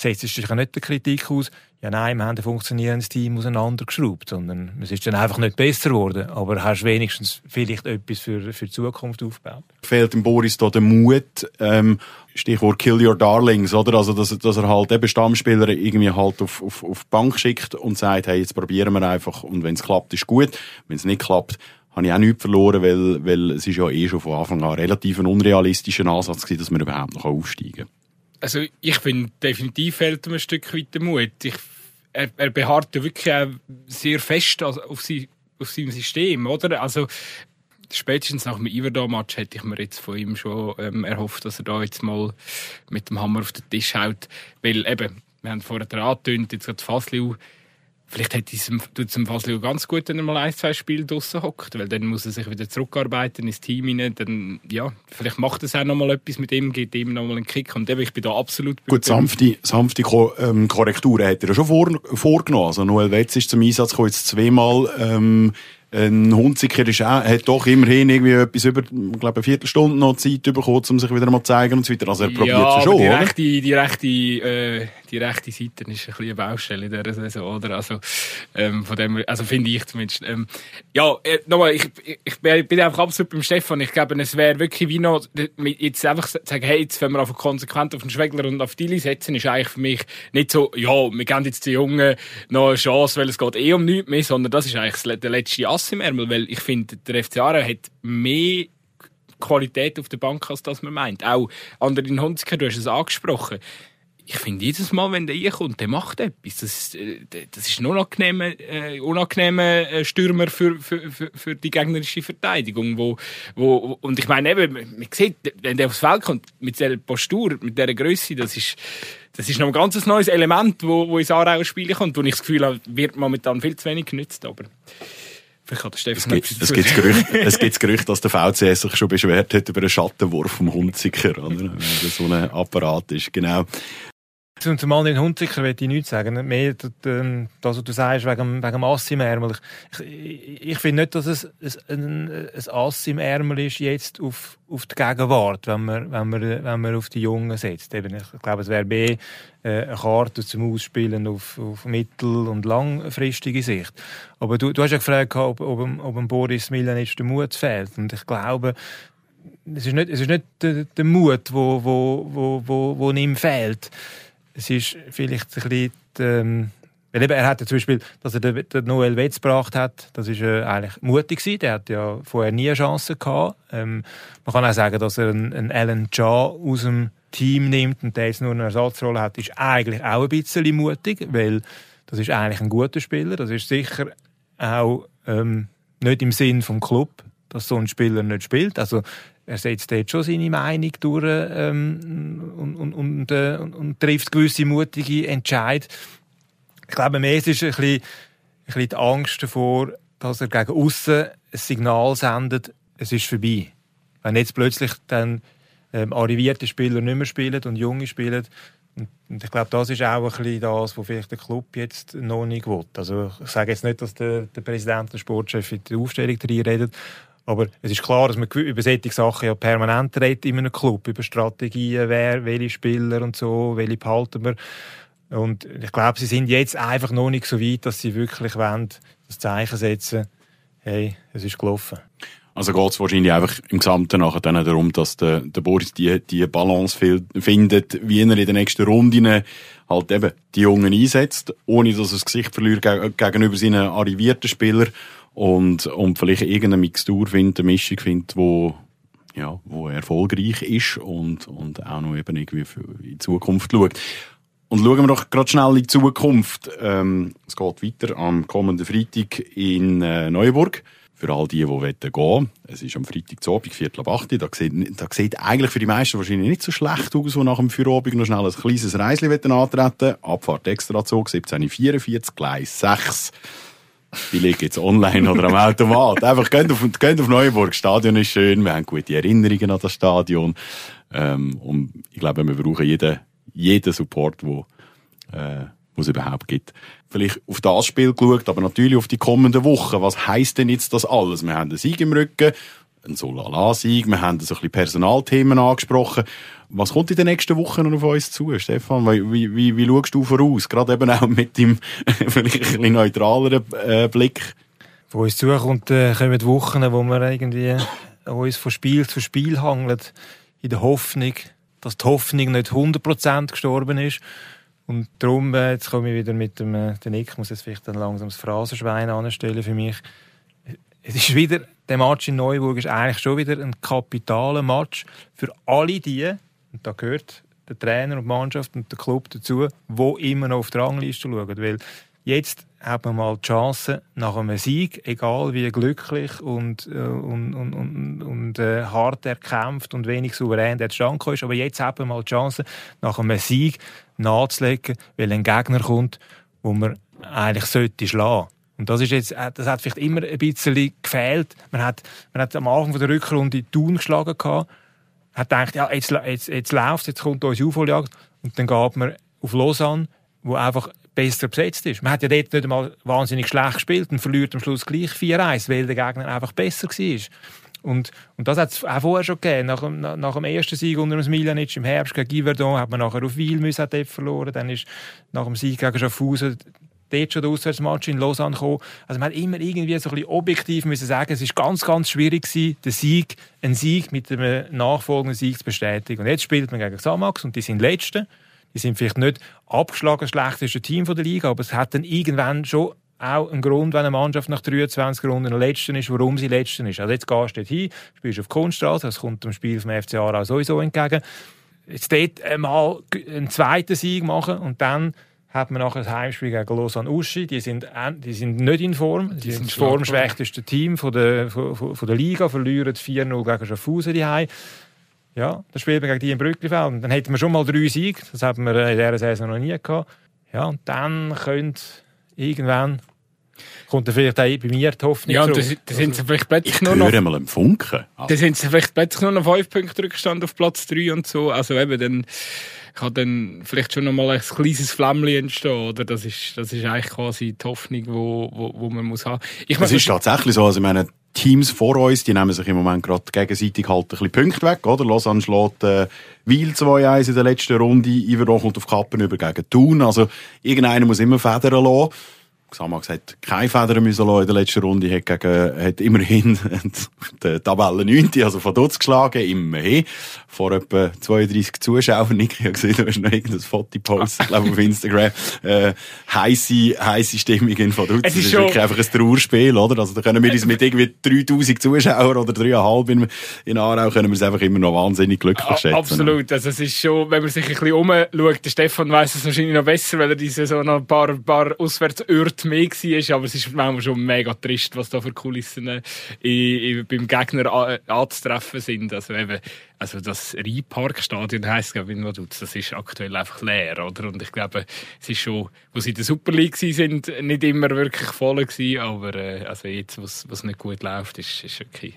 setzt du dich nicht der Kritik aus, ja nein, wir haben ein funktionierendes Team auseinandergeschraubt, sondern es ist dann einfach nicht besser geworden, aber hast wenigstens vielleicht etwas für, für die Zukunft aufgebaut. Fehlt dem Boris da der Mut, ähm, Stichwort Kill Your Darlings, oder? Also, dass, dass er halt eben Stammspieler irgendwie halt auf, auf, auf die Bank schickt und sagt, hey, jetzt probieren wir einfach und wenn es klappt, ist gut. Wenn es nicht klappt, habe ich auch nichts verloren, weil, weil es ist ja eh schon von Anfang an relativ ein unrealistischer Ansatz gewesen, dass man überhaupt noch aufsteigen kann also ich finde, definitiv fehlt ihm ein Stück weit der Mut. Ich, er, er beharrt ja wirklich auch sehr fest auf, sie, auf seinem System, oder? Also spätestens nach dem Iverdor-Match hätte ich mir jetzt von ihm schon ähm, erhofft, dass er da jetzt mal mit dem Hammer auf den Tisch haut. Weil eben, wir haben vorher angetönt, jetzt gerade Fasliu Vielleicht hätte es tut es Fasli ganz gut, wenn er mal ein, zwei Spiele draussen hockt, weil dann muss er sich wieder zurückarbeiten ins Team hinein. Dann, ja, vielleicht macht es auch noch mal etwas mit ihm, gibt ihm noch mal einen Kick. Und eben, ich bin da absolut Gut, sanfte, sanfte Ko ähm, Korrekturen hat er ja schon vor, vorgenommen. Also Noel Wetz ist zum Einsatz gekommen, jetzt zweimal ähm, ein Hunziker ist auch, hat doch immerhin irgendwie etwas über, ich glaube, eine Viertelstunde noch Zeit bekommen, um sich wieder mal zu zeigen und so weiter. Also er probiert ja, es schon, die oder? Rechte, die rechte, äh, die rechte Seite ist ein eine Baustelle in dieser Saison, oder? Also, ähm, von dem, also finde ich zumindest. Ähm, ja, äh, nochmal, ich, ich, ich bin einfach absolut beim Stefan. Ich glaube, es wäre wirklich wie noch, jetzt einfach sagen, hey, jetzt, wenn wir konsequent auf den Schwegler und auf Dili setzen, ist eigentlich für mich nicht so, ja, wir geben jetzt den Jungen noch eine Chance, weil es geht eh um nichts mehr, sondern das ist eigentlich der letzte Ass im Ärmel, weil ich finde, der FC Aarau hat mehr Qualität auf der Bank, als das man meint. Auch Andrin Hunziker, du hast es angesprochen. Ich finde, jedes Mal, wenn der reinkommt, der macht etwas. Das ist, äh, das ist ein unangenehmer, äh, unangenehmer äh, Stürmer für, für, für, für die gegnerische Verteidigung. Wo, wo, und ich meine eben, man sieht, wenn der aufs Feld kommt, mit dieser Postur, mit dieser Größe, das ist, das ist noch ein ganz neues Element, wo, wo ins Aarau spielen kommt, wo ich das Gefühl habe, wird momentan viel zu wenig genützt. Aber Vielleicht hat der Stefan es gibt, es gibt Gerücht, es gibt Gerücht, dass der VCS sich schon beschwert hat über einen Schattenwurf vom Hunziker, oder? Wenn das so ein Apparat ist, genau. Zum, zum anderen Hunziker will ich nichts sagen. Mehr das, was du sagst, wegen, wegen dem Ass im Ärmel. Ich, ich, ich finde nicht, dass es ein, ein Ass im Ärmel ist jetzt auf, auf die Gegenwart, wenn man, wenn man, wenn man auf die Jungen setzt. Eben, ich glaube, es wäre mehr äh, eine Karte zum Ausspielen auf, auf mittel- und langfristige Sicht. Aber du, du hast ja gefragt, ob, ob, ob dem Boris Milanic der Mut fehlt. Und ich glaube, es ist nicht, es ist nicht der, der Mut, wo, wo, wo, wo, wo ihm fehlt es ist vielleicht ein bisschen, ähm, weil eben, er hat ja zum Beispiel, dass er den, Noel Wetz gebracht hat, das ist äh, eigentlich mutig gewesen. Der hat ja vorher nie eine Chance gehabt. Ähm, man kann auch sagen, dass er einen, einen Alan Jaw aus dem Team nimmt und der jetzt nur eine Ersatzrolle hat, ist eigentlich auch ein bisschen mutig, weil das ist eigentlich ein guter Spieler. Das ist sicher auch ähm, nicht im Sinn vom Club, dass so ein Spieler nicht spielt. Also er setzt dort schon seine Meinung durch ähm, und, und, und, äh, und, trifft gewisse mutige Entscheid. Ich glaube, mehr ist ein bisschen, ein bisschen die Angst davor, dass er gegen außen ein Signal sendet, es ist vorbei. Wenn jetzt plötzlich dann ähm, arrivierte Spieler nicht mehr spielen und junge spielen, und ich glaube, das ist auch ein bisschen das, was vielleicht der Club jetzt noch nicht will. Also ich sage jetzt nicht, dass der, der Präsident, der Sportchef in die Aufstellung redet, aber es ist klar, dass man über solche Sachen ja permanent redet in einem Club, über Strategien, wer, welche Spieler und so, welche behalten wir. Und ich glaube, sie sind jetzt einfach noch nicht so weit, dass sie wirklich wollen, das Zeichen setzen, hey, es ist gelaufen. Also geht es wahrscheinlich einfach im Gesamten nachher dann darum, dass der, der Boris die, die Balance findet, wie er in den nächsten Runden halt eben die Jungen einsetzt, ohne dass er das Gesicht verliert gegenüber seinen arrivierten Spielern und, und vielleicht irgendeine Mixtur findet, eine Mischung findet, wo, ja, wo erfolgreich ist und, und auch noch eben irgendwie für in die Zukunft schaut. Und schauen wir doch gerade schnell in die Zukunft. Ähm, es geht weiter am kommenden Freitag in äh, Neuburg. Für all die, die gehen wollen. Es ist am Freitag zu Abend, Viertel ab 8 Da sieht, da sieht eigentlich für die meisten wahrscheinlich nicht so schlecht aus, wo nach dem Feierabend noch schnell ein kleines Reisli antreten Abfahrt Extrazug, 17.44, Gleis 6. Die liegen jetzt online oder am Automat. Einfach geht auf, geht auf Neuburg. Das Stadion ist schön. Wir haben gute Erinnerungen an das Stadion. Ähm, und ich glaube, wir brauchen jeden, jeden Support, wo, äh, wo es überhaupt gibt. Vielleicht auf das Spiel geschaut, aber natürlich auf die kommenden Wochen. Was heisst denn jetzt das alles? Wir haben einen Sieg im Rücken, einen Solala-Sieg, wir haben ein bisschen Personalthemen angesprochen. Was kommt in den nächsten Wochen noch auf uns zu, Stefan? Wie, wie, wie schaust du voraus? Gerade eben auch mit dem vielleicht ein bisschen neutraleren äh, Blick. Von uns zu kommt, äh, kommen Wochen, wo wir irgendwie uns von Spiel zu Spiel hangeln, in der Hoffnung, dass die Hoffnung nicht 100% gestorben ist. Und darum, äh, jetzt komme ich wieder mit dem, äh, der Nick, muss jetzt vielleicht dann langsam das Phrasenschwein anstellen für mich. Es ist wieder, der Match in Neuburg ist eigentlich schon wieder ein kapitaler Match für alle die, und da gehört der Trainer und die Mannschaft und der Club dazu, wo immer noch auf die Rangliste schauen. Weil jetzt hat man mal die Chance, nach einem Sieg, egal wie glücklich und, äh, und, und, und, und äh, hart erkämpft und wenig souverän der Stand ist, aber jetzt hat man mal die Chance, nach einem Sieg nachzulegen, weil ein Gegner kommt, wo man eigentlich sollte schlagen. Und das ist jetzt, äh, das hat vielleicht immer ein bisschen gefehlt. Man hat, man hat am Anfang der Rückrunde Thun geschlagen gehabt, hat gedacht, ja, jetzt, jetzt, jetzt läuft jetzt kommt unsere Aufholjagd. Und dann geht man auf Lausanne, wo einfach besser besetzt ist. Man hat ja dort nicht einmal wahnsinnig schlecht gespielt und verliert am Schluss gleich 4-1, weil der Gegner einfach besser war. Und, und das hat es auch vorher schon gegeben. Nach, nach, nach dem ersten Sieg unter dem Miljanic im Herbst gegen Giverdon hat man nachher auf Wiel verloren. Dann ist nach dem Sieg gegen Schaffhausen dort schon der Auswärtsmatch in Lausanne gekommen. Also man hat immer irgendwie so ein bisschen objektiv müssen sagen, es ist ganz, ganz schwierig gewesen, den Sieg, einen Sieg mit einem nachfolgenden Sieg zu bestätigen. Und jetzt spielt man gegen Samax und die sind Letzte. Die sind vielleicht nicht abgeschlagen schlechteste Team der Liga, aber es hat dann irgendwann schon auch einen Grund, wenn eine Mannschaft nach 23 Runden der Letzten ist, warum sie Letzten ist. Also jetzt gehst du dort hin, spielst auf Kunststraße, das kommt dem Spiel vom FC Aarau sowieso entgegen. Jetzt dort mal einen zweiten Sieg machen und dann hat man nachher ein Heimspiel gegen Lausanne Uschi. Die sind, die sind nicht in Form. Die, die sind das formschwächste Team von der, von, von der Liga, verlieren 4-0 gegen Schaffhausen die Ja, das spielt man gegen die in Brücklifeld. Und dann hätten wir schon mal drei Siege. Das haben wir in dieser Saison noch nie gehabt. Ja, und dann könnte irgendwann kommt dann vielleicht auch bei mir die Hoffnung Ja, und da sind sie vielleicht plötzlich ich nur noch... mal im Funken. Also. Da sind sie vielleicht plötzlich nur noch fünf Punkte Rückstand auf Platz drei und so. Also eben, dann kann dann vielleicht schon noch mal ein kleines Flämmchen entstehen, oder? Das ist, das ist eigentlich quasi die Hoffnung, wo, wo, wo man muss haben. Ich es ist tatsächlich so, also ich meine, Teams vor uns, die nehmen sich im Moment gerade gegenseitig halt ein bisschen Punkte weg, oder? Lausanne schlägt äh, Wiel 2-1 in der letzten Runde, Iverdon kommt auf Kappen über gegen Thun, also irgendeiner muss immer Federn lassen. Xamax hat keine Federn müssen in der letzten Runde, hat, gegen, hat immerhin die Tabelle 9, also von dort geschlagen, immerhin. Vor etwa 32 Zuschauern. Ich habe gesehen, du hast noch irgendein Foto gepostet, glaube auf Instagram. Äh, heisse, heisse Stimmung in von dort. Es ist, ist wirklich einfach ein Trauerspiel, oder? Also da können wir uns mit irgendwie 3000 Zuschauern oder 3,5 in, in Aarau können wir es einfach immer noch wahnsinnig glücklich schätzen. Absolut. Also es ist schon, wenn man sich ein bisschen umschaut, der Stefan weiss es wahrscheinlich noch besser, weil er diese so noch ein paar, paar Auswärtsörte Monate mehr war, aber es ist manchmal schon mega trist, was da für Kulissen äh, in, in, beim Gegner anzutreffen sind. Also eben, also das Rheinparkstadion heisst, glaube ich, das ist aktuell einfach leer, oder? Und ich glaube, es ist schon, wo sie in der Super League sind, nicht immer wirklich voll gewesen, aber äh, also jetzt, was, nicht gut läuft, ist, ist okay,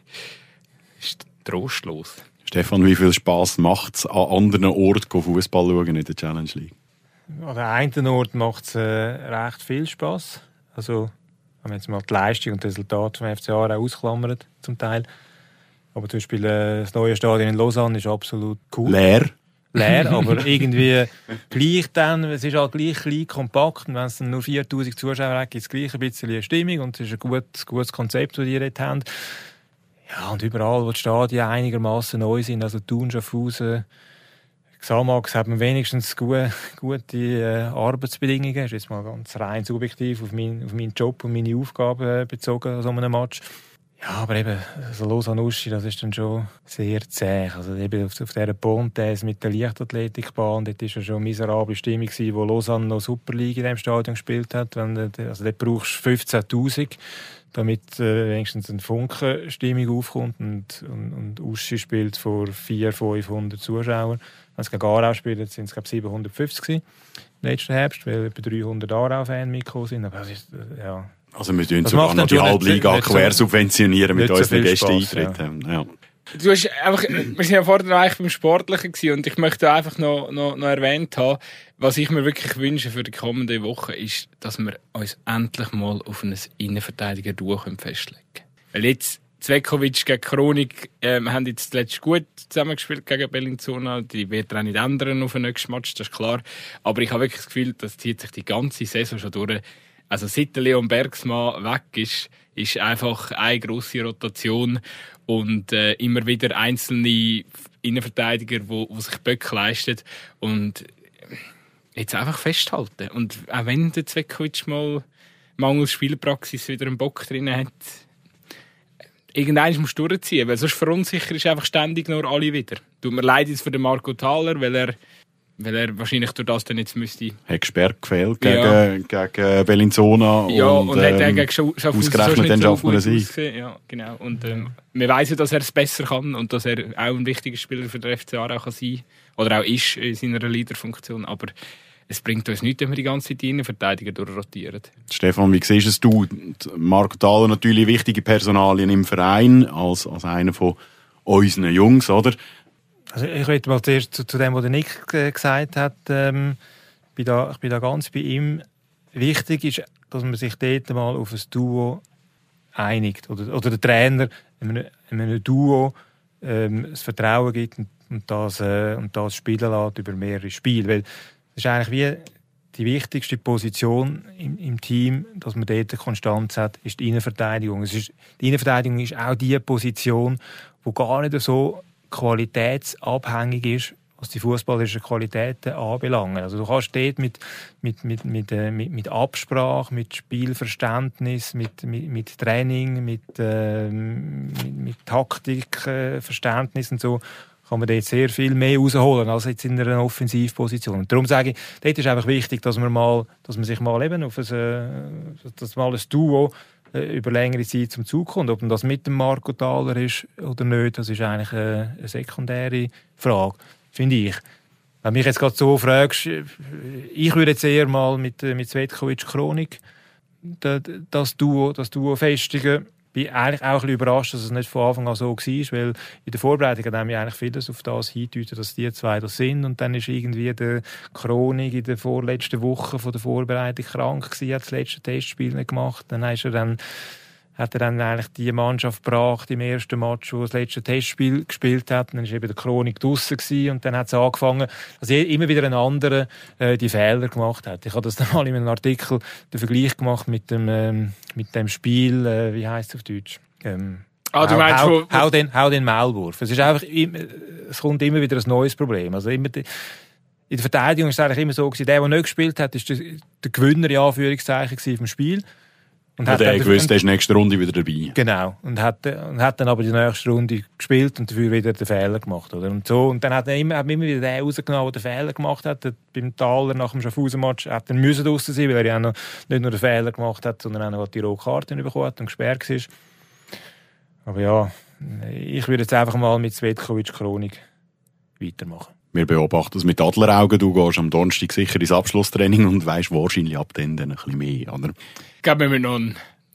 ist trostlos. Stefan, wie viel Spaß macht es, an anderen Orten Fußball schauen in der Challenge League? An der einen Ort macht es äh, recht viel Spaß. Also, wenn man jetzt mal die Leistung und das Resultat vom FC Aarau ausklammert, zum Teil. Aber zum Beispiel äh, das neue Stadion in Lausanne ist absolut cool. Leer. Leer, aber irgendwie gleich dann, es ist halt gleich klein, kompakt und wenn es dann nur 4000 Zuschauer hat, gibt es gleich ein bisschen Stimmung und es ist ein gutes, gutes Konzept, das die dort haben. Ja, und überall, wo die Stadien einigermaßen neu sind, also Thun, Schaffhausen, Xamax hat man wenigstens gute, gute äh, Arbeitsbedingungen. Das ist jetzt mal ganz rein subjektiv auf, mein, auf meinen Job und meine Aufgaben äh, bezogen an so einem Match. Ja, aber eben, so Lausanne Uschi, das ist dann schon sehr zäh. Also eben auf, auf dieser Pontes mit der Leichtathletikbahn, dort war ja schon eine miserable Stimmung, wo Lausanne noch Superliga in diesem Stadion gespielt hat. Wenn, also dort brauchst du 15'000, damit äh, wenigstens eine Funkenstimmung aufkommt. Und, und, und Uschi spielt vor 400, 500 Zuschauern. Wenn es gegen Aarau spielt, sind es glaube 750 gewesen, letzten Herbst, weil etwa 300 Aarau-Fans mitgekommen sind. Aber das ist, äh, ja also wir tun sogar noch die Halbliga quer subventionieren mit unseren Gästeeintritten. Ja. Du hast einfach, wir sind ja vorher eigentlich beim Sportlichen gewesen und ich möchte einfach noch, noch, noch erwähnt haben, was ich mir wirklich wünsche für die kommende Woche ist, dass wir uns endlich mal auf ein Innenverteidiger-Duo festlegen können. Weil jetzt Zvekovic gegen Chronik ähm, haben jetzt letztes gut zusammengespielt gegen Bellinzona. Die wird auch nicht ändern auf den nächsten Match, das ist klar. Aber ich habe wirklich das Gefühl, das zieht sich die ganze Saison schon durch also seit Leon Bergsmann weg ist, ist einfach eine grosse Rotation und äh, immer wieder einzelne Innenverteidiger, wo sich Böcke leisten und jetzt einfach festhalten. Und auch wenn der Zvekovic mal mangels Spielpraxis wieder einen Bock drin hat, irgendeines musst du durchziehen, weil sonst verunsichert einfach ständig nur alle wieder. Tut mir leid jetzt für den Marco Thaler, weil er weil er wahrscheinlich durch das dann jetzt müsste... Hat gesperrt gefehlt gegen, ja. gegen Bellinzona. Ja, und, und ähm, hat gegen Schaffhausen ausgerechnet, dann schafft man es Ja, genau. Und ähm, wir wissen, dass er es besser kann und dass er auch ein wichtiger Spieler für den FCA auch kann sein Oder auch ist in seiner Leaderfunktion. Aber es bringt uns nichts, wenn wir die ganze Zeit die Verteidiger durchrotieren. Stefan, wie siehst es du? Marco Thaler natürlich wichtige Personalien im Verein, als, als einer von unseren Jungs, oder? Also ich rede mal zuerst zu, zu dem, was der Nick gesagt hat. Ähm, bin da, ich bin da ganz bei ihm. Wichtig ist, dass man sich dort mal auf ein Duo einigt. Oder, oder der Trainer in einem, in einem Duo ähm, das Vertrauen gibt und, und, das, äh, und das spielen lässt über mehrere Spiele. Weil das ist eigentlich wie die wichtigste Position im, im, Team, dass man dort Konstanz hat, ist die Innenverteidigung. Es ist, die Innenverteidigung ist auch die Position, wo gar nicht so qualitätsabhängig ist, was die fußballerischen Qualitäten anbelangt. Also du kannst dort mit, mit, mit, mit, äh, mit, mit Absprache, mit Spielverständnis, mit, mit, mit Training, mit, äh, mit, mit Taktikverständnis und so, kann man dort sehr viel mehr rausholen als jetzt in einer Offensivposition. Und darum sage ich, dort ist einfach wichtig, dass man mal, dass man sich mal eben auf ein, äh, dass mal ein Duo äh, über längere Zeit zum Zug kommt. Ob das mit dem Marco Thaler ist oder nicht, das ist eigentlich eine, eine sekundäre Frage, finde ich. Wenn mich jetzt gerade so fragst, äh, ich würde jetzt eher mal mit, äh, mit Svetkovic Chronik das Duo, das Duo festigen bin eigentlich auch ein bisschen überrascht, dass es nicht von Anfang an so war, weil in der Vorbereitung haben wir eigentlich vieles auf das hindeutet, dass die zwei das sind und dann ist irgendwie der Chronik in der vorletzten Woche von der Vorbereitung krank gewesen, hat das letzte Testspiel nicht gemacht, dann ist er dann hat er dann eigentlich die Mannschaft gebracht im ersten Match, wo das letzte Testspiel gespielt hat. Und dann war eben der Chronik draussen und dann hat es angefangen, dass immer wieder ein anderer äh, die Fehler gemacht hat. Ich habe das dann mal in einem Artikel den Vergleich gemacht mit dem, ähm, mit dem Spiel, äh, wie heißt es auf Deutsch? Ähm, Ah, du meinst, hau, hau, hau, den, hau den Maulwurf. Es ist einfach, es kommt immer wieder ein neues Problem. Also immer die, in der Verteidigung ist es eigentlich immer so gewesen, der, der nicht gespielt hat, ist der, der Gewinner, in Anführungszeichen, vom Spiel. Und hat er gewusst, der ist nächste Runde wieder dabei. Genau. Und hat, und hat dann aber die nächste Runde gespielt und dafür wieder den Fehler gemacht. Oder? Und, so. und dann hat er immer, hat immer wieder den rausgenommen, der den Fehler gemacht hat. Beim Thaler nach dem Schaffhausen-Match hat er müssen draussen sein, weil er ja noch, nicht nur den Fehler gemacht hat, sondern auch noch die rote Karte bekommen hat und gesperrt war. Aber ja, ich würde jetzt einfach mal mit Svetkovic Chronik weitermachen. Wir beobachten es mit Adleraugen. Du gehst am Donnerstag sicher ins Abschlusstraining und weißt wahrscheinlich ab dann ein bisschen mehr, oder? Ich glaube, wir müssen noch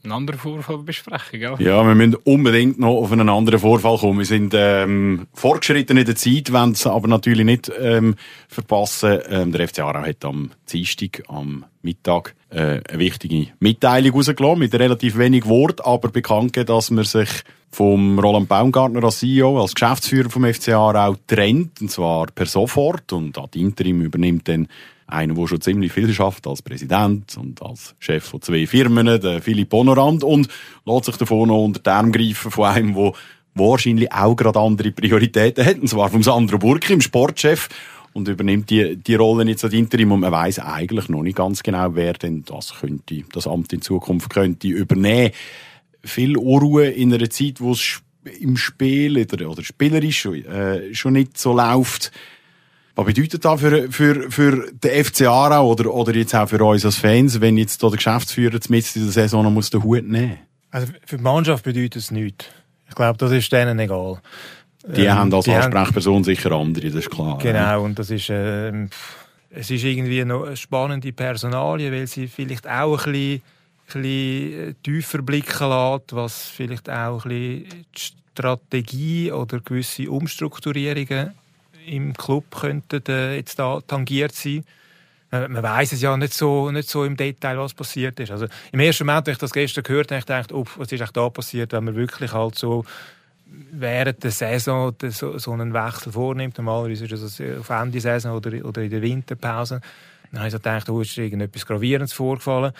einen anderen Vorfall besprechen, gell? Ja, wir müssen unbedingt noch auf einen anderen Vorfall kommen. Wir sind ähm, fortgeschritten in der Zeit, wollen es aber natürlich nicht ähm, verpassen. Ähm, der FC Aarau hat am Dienstag, am Mittag, äh, eine wichtige Mitteilung rausgelassen, mit relativ wenig Wort, aber bekannt gegeben, dass man sich vom Roland Baumgartner als CEO, als Geschäftsführer vom FC Aarau trennt, und zwar per sofort, und ad interim übernimmt dann einer, der schon ziemlich viel schafft als Präsident und als Chef von zwei Firmen, der Philipp Honorand, und lässt sich davon noch unter den Arm greifen von einem, der wahrscheinlich auch gerade andere Prioritäten hat, und zwar vom Sandro Burki, dem Sportchef, und übernimmt die, die Rolle jetzt ad interim und man weiß eigentlich noch nicht ganz genau, wer denn das könnte, das Amt in Zukunft könnte übernehmen. viel Unruhe in einer Zeit, wo es im Spiel oder, oder spielerisch äh, schon nicht so läuft. Was bedeutet das für, für, für den FC Aarau oder, oder jetzt auch für uns als Fans, wenn jetzt da der Geschäftsführer mit in der Saison noch muss den Hut nehmen muss? Also für die Mannschaft bedeutet es nichts. Ich glaube, das ist denen egal. Die ähm, haben als die Ansprechperson haben, sicher andere, das ist klar. Genau, und das ist, äh, es ist irgendwie noch eine spannende Personalie, weil sie vielleicht auch ein bisschen, ein bisschen tiefer blicken lässt, was vielleicht auch ein bisschen die Strategie oder gewisse Umstrukturierungen im Club könnten äh, jetzt da tangiert sein. Man, man weiß es ja nicht so, nicht so im Detail, was passiert ist. Also im ersten Moment, als ich das gestern gehört habe, ich, oh, was ist da passiert, wenn man wirklich halt so während der Saison so, so einen Wechsel vornimmt. Normalerweise ist das auf Ende Saison oder, oder in der Winterpause. Dann habe ich gedacht, oh, ist irgendetwas Gravierendes vorgefallen.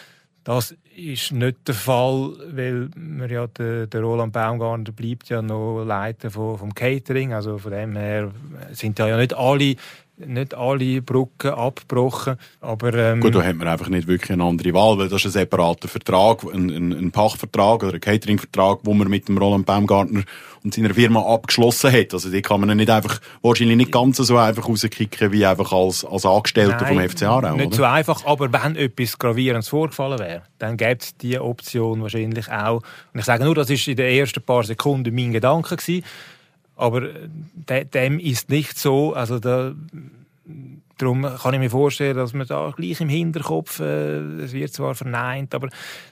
Das ist nicht der Fall, weil wir ja der, der Roland Baumgartner bleibt ja noch Leiter vom, vom Catering, also von dem her sind ja nicht alle nicht alle Brücken abgebrochen. Aber, ähm, Gut, da hat man einfach nicht wirklich eine andere Wahl, weil das ist ein separater Vertrag, ein, ein, ein Pachtvertrag oder ein Cateringvertrag, wo man mit dem Roland Baumgartner und seiner Firma abgeschlossen hat. Also die kann man nicht einfach, wahrscheinlich nicht ganz so einfach rauskicken wie einfach als, als Angestellter Nein, vom FC Aarau. Nicht oder? so einfach, aber wenn etwas Gravierendes vorgefallen wäre, dann gäbe es diese Option wahrscheinlich auch. Und ich sage nur, das war in den ersten paar Sekunden mein Gedanke gewesen. Aber de, dem ist nicht so. Also da, darum kann ich mir vorstellen, dass man da gleich im Hinterkopf, äh, es wird zwar verneint, aber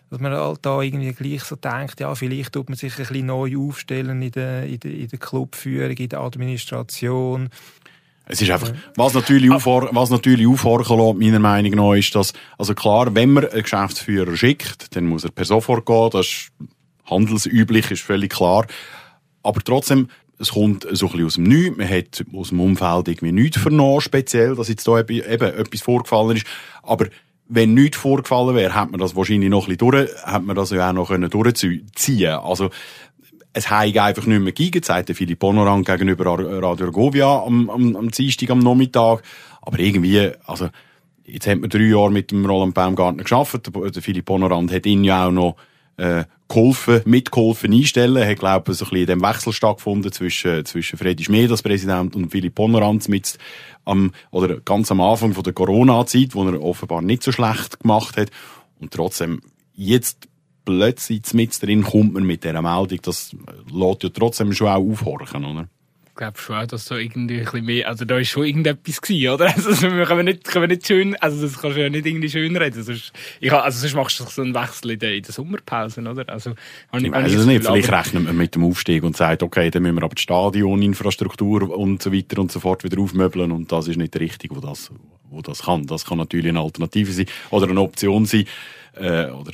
dass man halt da irgendwie gleich so denkt, ja, vielleicht tut man sich ein bisschen neu aufstellen in der, in der, in der Clubführung, in der Administration. Es ist einfach, was natürlich, aufhor was natürlich aufhorchen lässt, meiner Meinung nach, ist, dass, also klar, wenn man einen Geschäftsführer schickt, dann muss er per sofort gehen, das ist handelsüblich, ist völlig klar. Aber trotzdem, es kommt so ein bisschen aus dem Nichts. Man hat aus dem Umfeld irgendwie nichts vernommen, speziell, dass jetzt da eben etwas vorgefallen ist. Aber wenn nichts vorgefallen wäre, hätte man das wahrscheinlich noch ein bisschen durch, hätte man das ja auch noch können durchziehen Also, es hat einfach nicht mehr gegeben, sagt der Philipp Honorang gegenüber Radio Argovia am, am, am Dienstag, am Nachmittag. Aber irgendwie, also, jetzt hat man drei Jahre mit dem Roland Baumgartner geschafft. Der Philipp Honorand hat ihn ja auch noch äh, geholfen, mitgeholfen einstellen. Hat, glaube ich, so ein bisschen dem Wechsel stattgefunden zwischen, zwischen Freddy Schmid als Präsident und Philipp Poneranz mit am, oder ganz am Anfang von der Corona-Zeit, wo er offenbar nicht so schlecht gemacht hat. Und trotzdem, jetzt plötzlich mit drin kommt man mit dieser Meldung, das lässt ja trotzdem schon auch aufhorchen, oder? Glaube schon auch, dass so irgendwie ein bisschen mehr, also da ist schon irgendetwas gewesen, oder? Also, wir können nicht, können nicht schön, also das kannst du ja nicht irgendwie schön reden. Sonst, ich, also sonst machst du so einen Wechsel in der, in der Sommerpause, oder? Also, ich weiß es nicht. Vielleicht rechnet man mit dem Aufstieg und sagt, okay, dann müssen wir aber die Stadioninfrastruktur und so weiter und so fort wieder aufmöbeln und das ist nicht richtig, wo das, wo das kann. Das kann natürlich eine Alternative sein oder eine Option sein äh, oder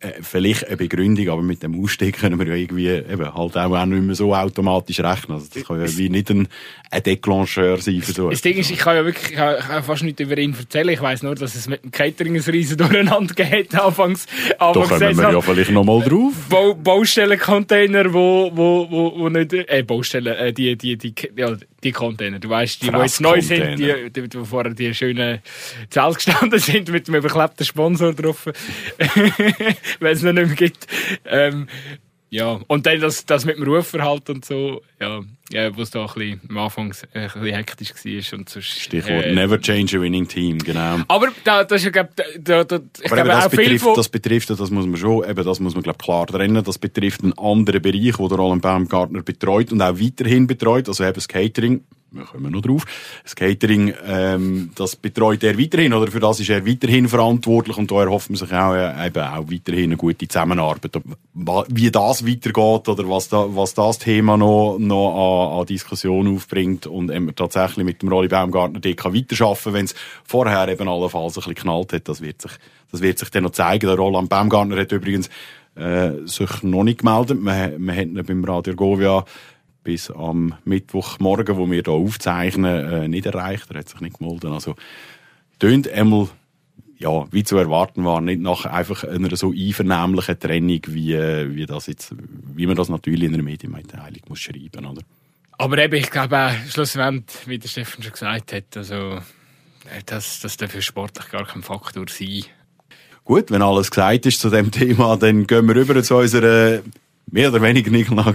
äh, vielleicht eine Begründung, aber mit dem Ausstieg können wir ja irgendwie eben halt auch, nicht mehr so automatisch rechnen. Also das kann ja wie nicht ein, ein Déclencheur sein für so Das Ding ist, ich kann ja wirklich ich kann, kann fast nicht über ihn erzählen. Ich weiss nur, dass es mit dem Catering ein riesen Durcheinander geht anfangs. da kommen wir ja vielleicht noch mal drauf. Bau, Baustellencontainer, wo, wo, wo, wo nicht, äh, Baustellen, äh, die, die, die, ja, die Container, du weißt, die, die jetzt neu sind, die, die, die vorher die schönen Zelt gestanden sind mit einem überklebten Sponsor drauf. wenn es noch nicht mehr gibt. Ähm, ja, und dann das, das mit dem Rufverhalten und so, ja, ja wo es da ein bisschen, am Anfang ein bisschen hektisch war. Und sonst, Stichwort äh, Never change a winning team, genau. Aber da, das ist ja, da, da, ich glaube, das, betrifft, das betrifft, das muss man schon, eben, das muss man, glaube klar trennen, das betrifft einen anderen Bereich, wo der Roland Baumgartner betreut und auch weiterhin betreut, also eben das Catering, wir kommen noch drauf. Das Catering, ähm, das betreut er weiterhin, oder für das ist er weiterhin verantwortlich und da erhofft man sich auch, äh, eben auch weiterhin eine gute Zusammenarbeit. Wie das weitergeht oder was, da, was das Thema noch, noch an, an Diskussion aufbringt und eben tatsächlich mit dem Rolli Baumgartner DK weiterarbeiten, wenn es vorher eben allenfalls ein bisschen knallt hat, das wird sich, das wird sich dann noch zeigen. Der Roland Baumgartner hat übrigens äh, sich noch nicht gemeldet. Man, man hat ihn beim Radio Govia bis am Mittwochmorgen, wo wir hier aufzeichnen, äh, nicht erreicht. Er hat sich nicht gemeldet. Also, tönt einmal, ja, wie zu erwarten war, nicht nach einfach einer so einvernehmlichen Trennung, wie, äh, wie das jetzt, wie man das natürlich in einer Medienmitteilung muss schreiben, oder? Aber eben, ich glaube auch, schlussendlich, wie der Stefan schon gesagt hat, also, äh, das, das darf für sportlich gar kein Faktor sein. Gut, wenn alles gesagt ist zu dem Thema, dann gehen wir rüber zu unserer mehr oder weniger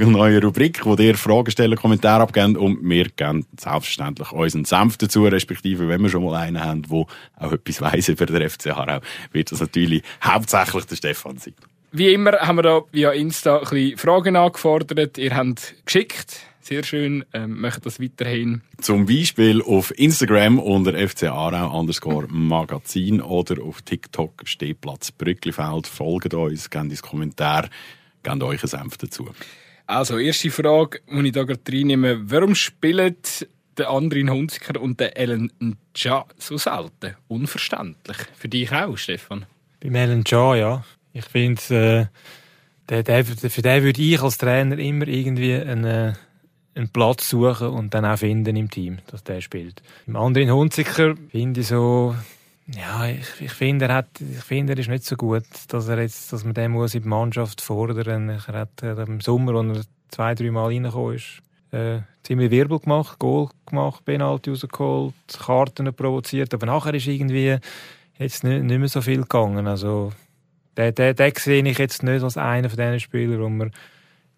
neue Rubrik, wo ihr Fragen stellen, Kommentare abgeben und wir geben selbstverständlich unseren Senf dazu, respektive wenn wir schon mal einen haben, der auch etwas weiss über den FC Aarau, wird das natürlich hauptsächlich der Stefan sein. Wie immer haben wir da via Insta ein bisschen Fragen angefordert. Ihr habt geschickt. Sehr schön. Ähm, machen das weiterhin. Zum Beispiel auf Instagram unter FC Aarau underscore Magazin oder auf TikTok Stehplatz Brücklifeld. Folgt uns, gebt uns Kommentar, gebt euch einen Senf dazu. Also, erste Frage, die ich da gerade reinnehme. Warum spielen der Andrin Hunziker und der Ellen Ja so selten? Unverständlich. Für dich auch, Stefan? Beim Ellen Ja, ja. Ich finde, äh, für den würde ich als Trainer immer irgendwie einen, äh, einen Platz suchen und dann auch finden im Team, dass der spielt. Im anderen Hunziker finde ich so, ja, ich, ich finde, er hat, ich finde, er ist nicht so gut, dass er jetzt, dass man den muss in die Mannschaft fordern. Er hat im Sommer, als er zwei, drei Mal reingekommen ist, äh, ziemlich Wirbel gemacht, Goal gemacht, Penalty rausgeholt, Karten provoziert, aber nachher ist irgendwie jetzt nicht, nicht mehr so viel gegangen. Also, den, den, den sehe ich jetzt nicht als einer von diesen Spielern, wo man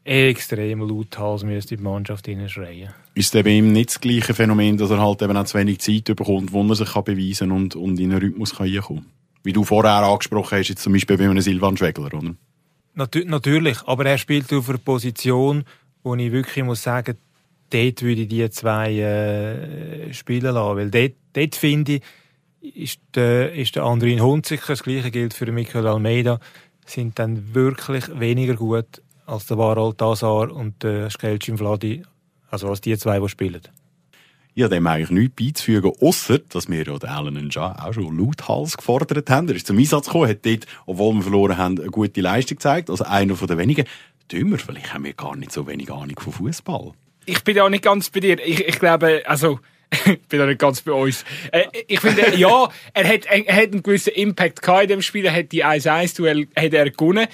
extrem lauthals müsste die Mannschaft schreien. Ist es bei ihm nicht das gleiche Phänomen, dass er halt eben auch zu wenig Zeit bekommt, wo er sich kann beweisen und, und in einen Rhythmus kann reinkommen kann? Wie du vorher angesprochen hast, jetzt zum Beispiel bei einem Silvan Schwegler, oder? Natu natürlich, aber er spielt auf einer Position, wo ich wirklich muss sagen, dort würde ich die zwei äh, spielen lassen. Weil dort, dort finde ich, ist der, ist der Andrin Hunziker, das gleiche gilt für Michael Almeida, sind dann wirklich weniger gut als der Warol Tazar und der Skelcin Vladi, also als die zwei, die spielen. Ja, dem eigentlich nichts beizufügen, außer dass wir ja den Alan Ja auch schon lauthals gefordert haben. Er ist zum Einsatz gekommen, hat dort, obwohl wir verloren haben, eine gute Leistung gezeigt. Also einer von den wenigen. Dümmer, vielleicht haben wir gar nicht so wenig Ahnung von Fußball. Ich bin ja nicht ganz bei dir. Ich, ich glaube, also, ich bin ja nicht ganz bei uns. Äh, ich finde, ja, er hat, er hat einen gewissen Impact gehabt in dem Spiel. Er hat die 1-1-Duell gewonnen. Er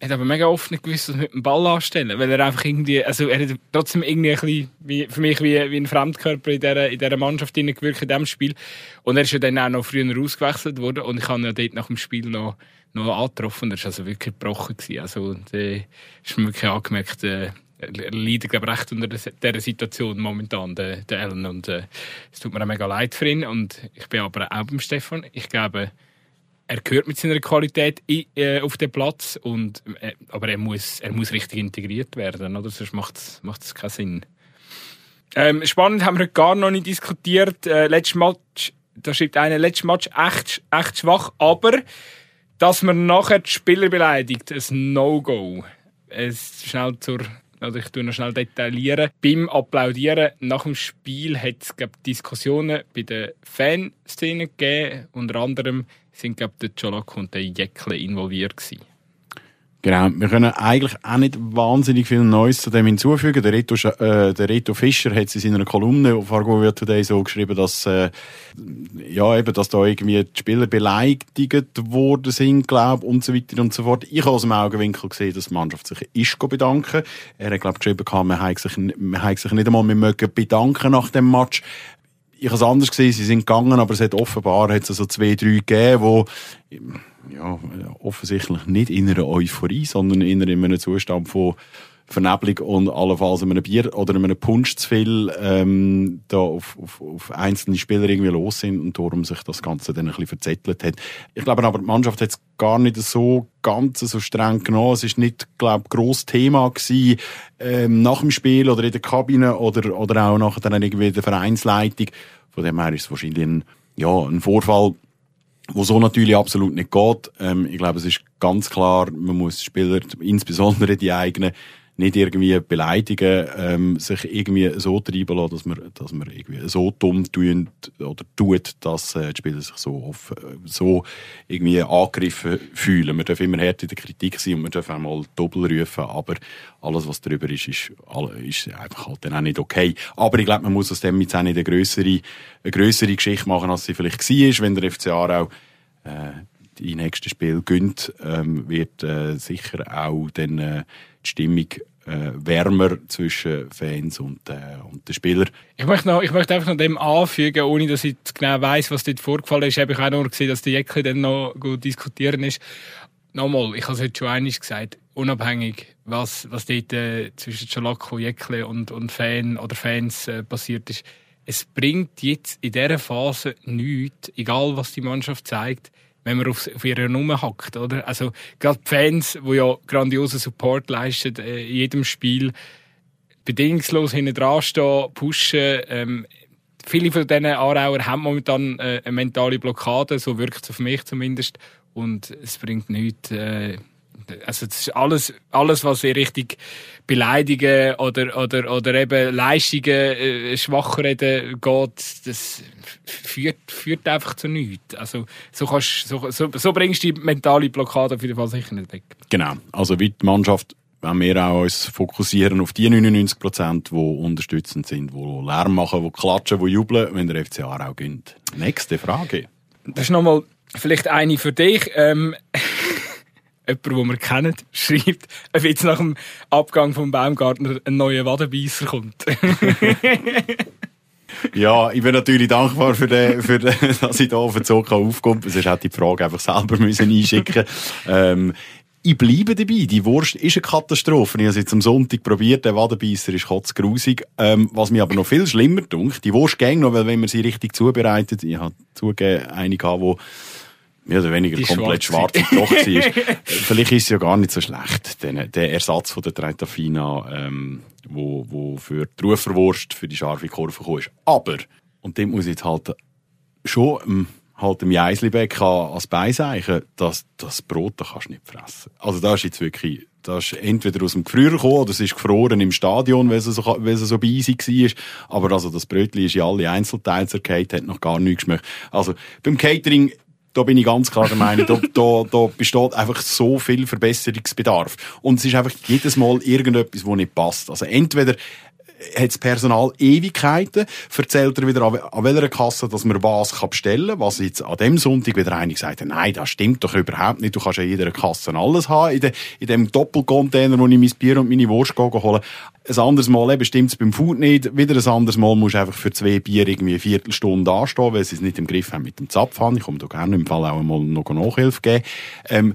hat aber mega oft nicht gewusst, was mit dem Ball anstellen. Weil er einfach irgendwie, also er hat trotzdem irgendwie ein bisschen, wie, für mich wie, wie ein Fremdkörper in dieser, in dieser Mannschaft gewirkt in diesem Spiel. Und er ist ja dann auch noch früher ausgewechselt worden. Und ich habe ihn ja dort nach dem Spiel noch, noch angetroffen. Er war also wirklich gebrochen. Gewesen. Also, äh, ist mir wirklich angemerkt, äh, er leidet, glaube recht unter dieser Situation momentan, der, der Ellen. Und äh, es tut mir auch mega leid für ihn. Und ich bin aber auch beim Stefan. Ich glaube, er gehört mit seiner Qualität in, äh, auf den Platz. Und, äh, aber er muss, er muss richtig integriert werden, oder? Sonst macht es keinen Sinn. Ähm, spannend haben wir heute gar noch nicht diskutiert. Äh, letztes Match, da schreibt einer, letztes Match echt, echt schwach, aber dass man nachher die Spieler beleidigt, ein No-Go. Es schnell zur also ich tue noch schnell detaillieren. Beim Applaudieren nach dem Spiel hat es Diskussionen bei der Fanszene gegeben. Unter anderem sind glaub, der Jolok und der Jäckle involviert gewesen. Genau, wir können eigentlich auch nicht wahnsinnig viel Neues zu dem hinzufügen. Der Reto, äh, der Reto Fischer hat es in seiner Kolumne auf Argo Today so geschrieben, dass, äh, ja, eben, dass da irgendwie die Spieler beleidigt worden sind, glaub, und so weiter und so fort. Ich habe aus dem Augenwinkel gesehen, dass die Mannschaft sich ist bedanken. Er hat, glaub, geschrieben, man hat sich, sich nicht einmal mehr mögen bedanken nach dem Match ich es anders gesehen, sie sind gegangen, aber es hat offenbar hat es so zwei, drei gegeben, wo ja, offensichtlich nicht in einer Euphorie, sondern in einem Zustand von Vernebelung und allenfalls einem Bier oder einem Punsch zu viel ähm, da auf, auf, auf einzelne Spieler irgendwie los sind und darum sich das Ganze dann ein bisschen verzettelt hat. Ich glaube aber, die Mannschaft hat es gar nicht so ganz so streng genommen. Es ist nicht, glaube ich, gross Thema gewesen, ähm, nach dem Spiel oder in der Kabine oder, oder auch nachher dann irgendwie der Vereinsleitung. Von dem her ist es wahrscheinlich ein, ja, ein Vorfall, wo so natürlich absolut nicht geht. Ähm, ich glaube, es ist ganz klar, man muss Spieler, insbesondere die eigenen, nicht irgendwie beleidigen, ähm, sich irgendwie so treiben lassen, dass man, dass man irgendwie so dumm tun oder tut, dass äh, die Spieler sich so, offen, so irgendwie angegriffen fühlen. Man darf immer hart in der Kritik sein und man darf auch mal doppelt rufen, aber alles, was darüber ist, ist, ist einfach halt dann auch nicht okay. Aber ich glaube, man muss aus dem jetzt auch nicht eine grössere, eine grössere Geschichte machen, als sie vielleicht war, wenn der FC Aarau äh, die nächsten Spiele gönnt, ähm, wird äh, sicher auch dann äh, Stimmung äh, wärmer zwischen Fans und, äh, und den Spielern. Ich möchte, noch, ich möchte einfach noch dem anfügen, ohne dass ich genau weiß, was dort vorgefallen ist. Habe ich auch nur gesehen, dass der Jäckli dann noch gut diskutieren ist. Nochmal, ich habe es heute schon einmal gesagt, unabhängig, was, was dort äh, zwischen Chalako, Jäckli und, und Fan oder Fans äh, passiert ist. Es bringt jetzt in dieser Phase nichts, egal was die Mannschaft zeigt, wenn man auf, auf ihre Nummer hackt, oder? Also, gerade Fans, die ja grandiosen Support leisten, äh, in jedem Spiel, bedingungslos hinten dran stehen, pushen, ähm, viele von diesen Aarauer haben momentan äh, eine mentale Blockade, so wirkt es auf mich zumindest, und es bringt nichts, äh, also das ist alles, alles was in Richtung Beleidigen oder, oder, oder eben Leistungen äh, schwach reden geht, das führt, führt einfach zu nichts. Also so, kannst, so, so, so bringst du die mentale Blockade auf jeden Fall sicher nicht weg. Genau, also wie die Mannschaft wenn wir auch uns fokussieren auf die 99 Prozent, die unterstützend sind, die Lärm machen, die klatschen, die jubeln, wenn der FCA auch gönnt. Nächste Frage. Das ist nochmal vielleicht eine für dich. Ähm, jemand, den wir kennen, schreibt, ob jetzt nach dem Abgang vom Baumgartner ein neuer Wadenbeisser kommt. ja, ich bin natürlich dankbar für, den, für den, dass ich hier auf den Zug aufkomme. Sonst hätte ich die Frage einfach selber müssen einschicken ähm, ich bleibe dabei. Die Wurst ist eine Katastrophe. Ich habe es jetzt am Sonntag probiert. Der Wadenbeisser ist kotzgrusig. Ähm, was mir aber noch viel schlimmer dunkt, die Wurst ging noch, weil wenn man sie richtig zubereitet, ich habe zugegeben, einige die mehr oder weniger die komplett schwarz und doch war. Vielleicht ist es ja gar nicht so schlecht, den, der Ersatz von der Tretafina, ähm, wo, wo für die Ruferwurst, für die scharfe Kurve gekommen ist. Aber, und dem muss ich jetzt halt schon ähm, halt dem Jeislibeck als Beiseichen, dass das Brot da kannst du nicht fressen. Also da ist jetzt wirklich, das ist entweder aus dem Gefrier gekommen oder es ist gefroren im Stadion, weil es so, weil es so beisig war. Aber also das Brötchen ist in alle Einzelteile zerkehrt, hat noch gar nichts geschmeckt. Also beim Catering da bin ich ganz klar der Meinung, da, da, da besteht einfach so viel Verbesserungsbedarf. Und es ist einfach jedes Mal irgendetwas, wo nicht passt. Also entweder hat das Personal Ewigkeiten, erzählt er wieder, an welcher Kasse dass man was bestellen kann, was jetzt an dem Sonntag wieder einer gesagt hat, nein, das stimmt doch überhaupt nicht, du kannst ja in jeder Kasse alles haben, in, de, in dem Doppelcontainer, wo ich mein Bier und meine Wurst holen ein anderes Mal eben stimmt es beim Food nicht, wieder ein anderes Mal musst du einfach für zwei Bier irgendwie eine Viertelstunde anstehen, weil sie es nicht im Griff haben mit dem Zapfhahn. Ich komme da gerne im Fall auch mal noch Nachhilfe geben. Ähm,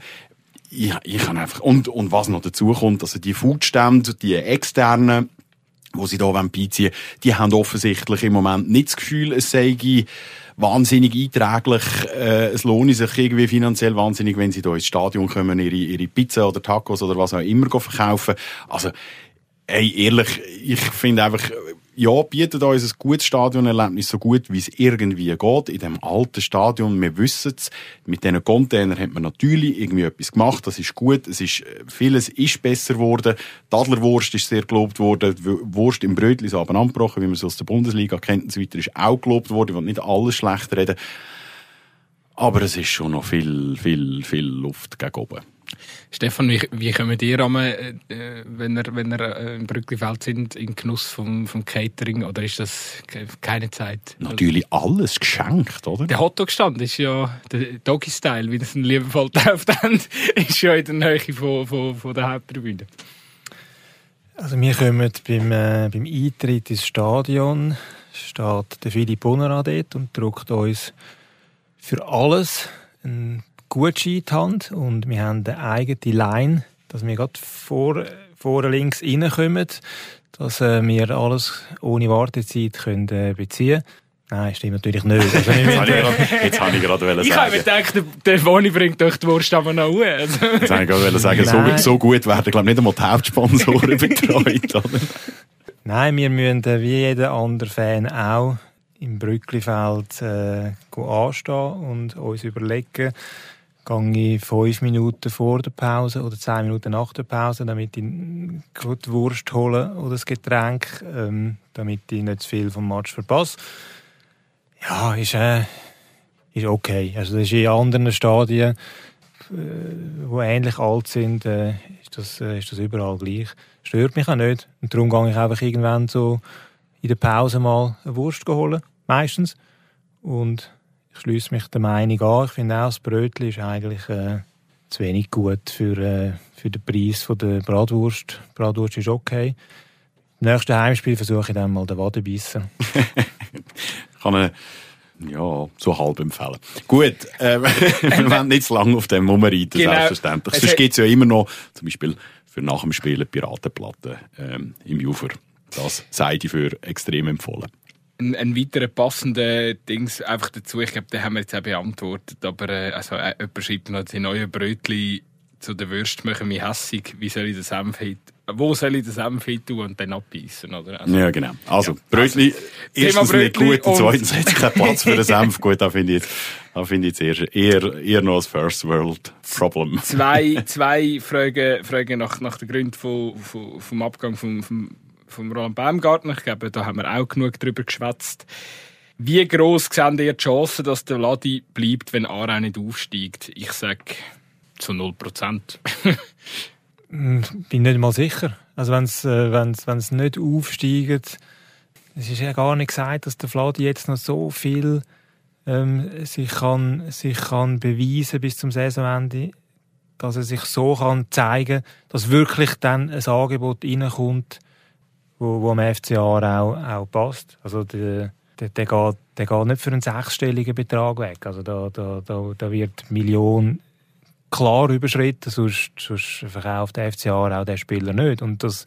ich, ich kann einfach, und, und was noch dazu kommt, also die Foodstände, die externen, wo sie da beiziehen die haben offensichtlich im Moment nicht das Gefühl, es sei wahnsinnig einträglich, äh, es lohnt sich irgendwie finanziell wahnsinnig, wenn sie da ins Stadion kommen, ihre, ihre Pizza oder Tacos oder was auch immer verkaufen. Also, ey, ehrlich, ich finde einfach, ja, bietet uns ein gutes Stadionerlebnis so gut, wie es irgendwie geht. In dem alten Stadion, wir wissen es, mit diesen Containern hat man natürlich irgendwie etwas gemacht, das ist gut, es ist, vieles ist besser geworden. Die Adlerwurst ist sehr gelobt worden, die Wurst im Brötchen ist aber angebrochen, wie man es aus der Bundesliga kennt und so weiter, ist auch gelobt worden, ich will nicht alles schlecht reden. Aber es ist schon noch viel, viel, viel Luft gegen oben. Stefan, wie, wie kommen ihr an, äh, wenn ihr, wenn ihr äh, im Brücklifeld sind, in Genuss vom, vom Catering? Oder ist das keine Zeit? Natürlich alles geschenkt, oder? Der Hotdog-Stand ist ja der Doggy-Style, wie das in liebevoll getauft haben, ist ja in der Nähe von, von, von der Haupttribüne. Also wir kommen beim, äh, beim Eintritt ins Stadion, steht der Philipp Bonnerat dort und druckt uns für alles einen Gutschein in die Hand und wir haben eine eigene Line, dass wir gerade vor, vorne links reinkommen, dass äh, wir alles ohne Wartezeit können, äh, beziehen können. Nein, stimmt natürlich nicht. Also, jetzt habe ich gerade sagen. Ich habe mir gedacht, der, Boni bringt euch die Wurst aber noch hoch. Also. Jetzt habe ich gerade sagen, so, so, gut werden, glaube nicht einmal die Hauptsponsoren betreut. Oder? Nein, wir müssen äh, wie jeder andere Fan auch im Brücklifeld äh, anstehen und uns überlegen, gehe ich fünf Minuten vor der Pause oder zehn Minuten nach der Pause, damit ich die Wurst hole oder das Getränk, ähm, damit ich nicht zu viel vom Match verpasse. Ja, ist, äh, ist okay. Also das ist in anderen Stadien, äh, ähnlich alt sind, äh, ist, das, äh, ist das überall gleich. Stört mich auch nicht. Und darum gehe ich einfach irgendwann so in der Pause mal eine Wurst holen, meistens. Und ich schließe mich der Meinung an. Ich finde auch, das Brötchen ist eigentlich äh, zu wenig gut für, äh, für den Preis von der Bratwurst. Die Bratwurst ist okay. Im nächsten Heimspiel versuche ich dann mal den Wadenbisser. kann eine, ja, so halb empfehlen. Gut, äh, wir wollen nicht zu lange auf dem rumreiten, Genau. selbstverständlich. Es Sonst gibt es ja immer noch, zum Beispiel für nach dem Spielen Piratenplatte ähm, im Jufer. Das sei ich für extrem empfohlen. Ein, ein weiterer passender Dings einfach dazu. Ich glaube, den haben wir jetzt auch beantwortet. Aber äh, also, äh, jemand schreibt noch, die neuen Brötchen zu der Würst machen mich hässig. Wie soll ich den Senf hin, wo soll ich den Senf hin tun und dann abbeissen, oder? Also, Ja, genau. Also, Ja. Brötli, erstens nicht Brötli gut, und zweitens hat es keinen Platz für den Senf. Gut, da finde ich da finde ich eher, eher, eher noch als First World Problem. Zwei, zwei Fragen, Fragen nach, nach den Gründen von, von, vom Abgang von, vom, vom Roland Baumgartner. Ich glaube, da haben wir auch genug drüber geschwätzt. Wie gross sehen ihr die Chancen, dass der Ladi bleibt, wenn Aarau nicht aufsteigt? Ich sage zu 0 Prozent. bin nicht mal sicher. Also wenn es äh, wenn's, wenn's nicht aufsteigt, es ist ja gar nicht gesagt, dass der Vladi jetzt noch so viel ähm, sich kann sich kann beweisen bis zum Saisonende, dass er sich so kann zeigen, dass wirklich dann ein Angebot reinkommt, wo, wo am FC Aarau auch passt. Also der, der, der, geht, der geht nicht für einen sechsstelligen Betrag weg. Also da, da, da, da wird Million klar überschritten, sonst, sonst verkauft der FC Aarau den Spieler nicht. Und das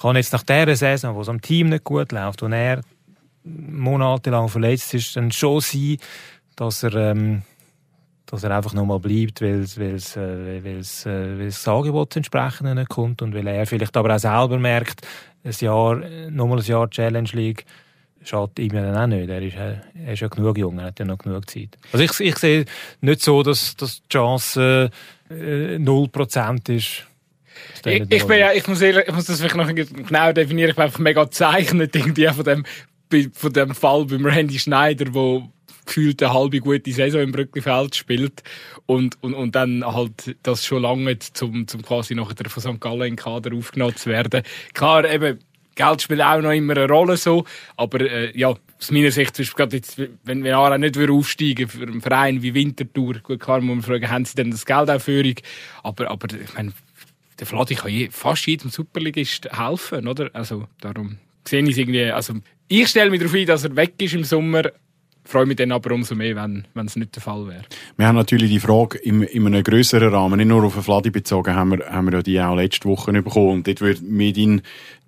kann jetzt nach dieser Saison, wo es am Team nicht gut läuft, wo er monatelang verletzt ist, dann schon sein, dass er, ähm, dass er einfach nochmal bleibt, weil es, weil es, äh, weil es, äh, das Angebot entsprechend nicht kommt und weil er vielleicht aber auch selber merkt, ein Jahr, nochmal ein Jahr Challenge League schadet ihm ja dann auch nicht. Er ist, äh, er ist ja genug jung, er hat ja noch genug Zeit. Also ich, ich sehe nicht so, dass, dass die Chance äh, 0% ist. Ich, ich, bin ja, ich, muss ehrlich, ich muss das vielleicht noch genau definieren. Ich bin einfach mega gezeichnet irgendwie von dem, von dem Fall beim Randy Schneider, wo gefühlt eine halbe gute Saison im Brücklifeld spielt und, und, und dann halt das schon lange zum, zum quasi nachher von St. Gallen in Kader aufgenommen zu werden. Klar, eben, Geld spielt auch noch immer eine Rolle so, aber äh, ja, aus meiner Sicht, zum Beispiel jetzt, wenn wir Aarau nicht aufsteigen für einen Verein wie Winterthur, gut klar muss man fragen, haben sie denn das Geld auch für? Aber, aber ich meine, der Vladi kann je, fast jedem Superligist helfen, oder? Also, darum sehe ich es irgendwie, also, ich stelle mich darauf ein, dass er weg ist im Sommer, freue mich dann aber umso mehr, wenn, es nicht der Fall wäre. Wir haben natürlich die Frage im, in einem grösseren Rahmen, nicht nur auf den Vladi bezogen, haben wir, haben wir ja die auch letzte Woche bekommen. Und dort würde mich dein,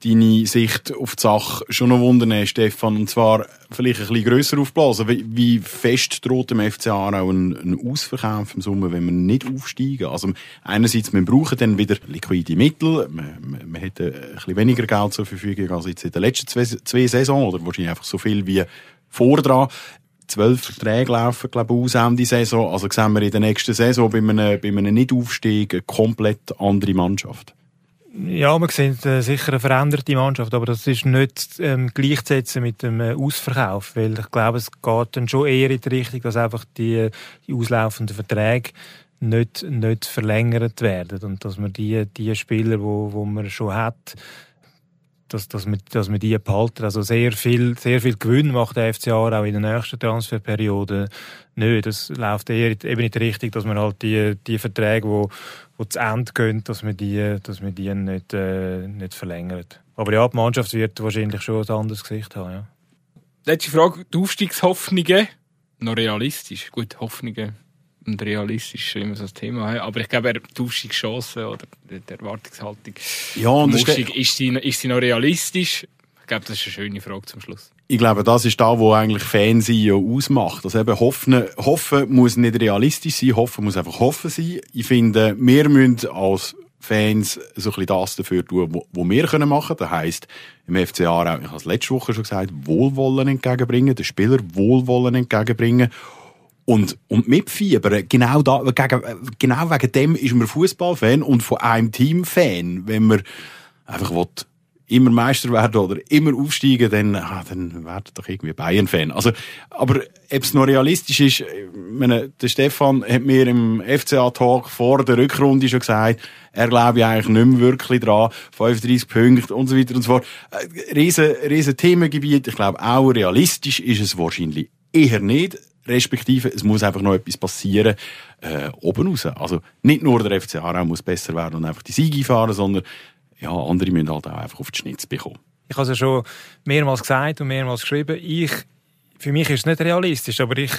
deine Sicht auf die Sache schon noch wundern, Stefan. Und zwar vielleicht ein bisschen grösser aufblasen. Wie, wie fest droht dem FC Aarau ein, ein Ausverkauf im Sommer, wenn wir nicht aufsteigen? Also, einerseits, wir brauchen dann wieder liquide Mittel. Wir, wir, wir hätten ein bisschen weniger Geld zur Verfügung als jetzt in den letzten zwei, zwei Saisons. Oder wahrscheinlich einfach so viel wie vordran zwölf Verträge laufen, glaube ich, aus Ende Saison. Also sehen wir in der nächsten Saison bei einem, bei einem Nicht-Aufstieg eine komplett andere Mannschaft. Ja, wir sehen äh, sicher eine veränderte Mannschaft, aber das ist nicht ähm, gleichzusetzen mit dem äh, Ausverkauf, weil ich glaube, es geht dann schon eher in die Richtung, dass einfach die, die auslaufenden Verträge nicht, nicht verlängert werden und dass man die, die Spieler, wo, wo man schon hat, dass, dass, man, dass man die behalten. Also sehr viel, sehr viel Gewinn macht der FC Aarau auch in der nächsten Transferperiode nicht. Das läuft eher eben die Richtung, dass man halt die, die Verträge, wo, wo zu Ende gehen, dass man die, dass man die nicht, äh, nicht verlängert. Aber ja, die Mannschaft wird wahrscheinlich schon ein anderes Gesicht haben, ja. Letzte Frage, die Aufstiegshoffnungen, noch realistisch? Gut, Hoffnungen und realistisch ist immer so das Thema, hä? aber ich glaube, die Aufstiegschancen oder die Erwartungshaltung Ja, und ist, ist, sie, ist sie noch realistisch? Ich glaube, das ist eine schöne Frage zum Schluss. ich glaube, das ist da, wo eigentlich Fansein ja ausmacht. Also eben hoffen, hoffen muss nicht realistisch sein, hoffen muss einfach hoffen sein. Ich finde, wir müssen als Fans so ein bisschen das dafür tun, wo wir können machen. Das heisst, im FC Aarau, ich habe es letzte Woche schon gesagt, Wohlwollen entgegenbringen, den Spieler Wohlwollen entgegenbringen. Und, und mitfiebern, genau, da, gegen, genau wegen dem ist man Fußballfan und von einem Team Fan. Wenn man einfach will, immer Meister werden oder immer aufsteigen, dann, ah, dann werdet doch irgendwie Bayern-Fan. Also, aber ob es noch realistisch ist, meine, der Stefan hat mir im FCA-Talk vor der Rückrunde schon gesagt, er glaube ich eigentlich nicht mehr wirklich dran, 35 Punkte und so weiter und so fort. Äh, Riesen, riesen Themengebiet. Ich glaube auch realistisch ist es wahrscheinlich eher nicht. Respektive es muss einfach noch etwas passieren äh, oben raus. Also nicht nur der FC Aarau muss besser werden und einfach die Siege fahren, sondern ja, andere müssen halt auch einfach auf die Schnitz bekommen. Ich habe es ja schon mehrmals gesagt und mehrmals geschrieben. Ich für mich ist es nicht realistisch, aber ich,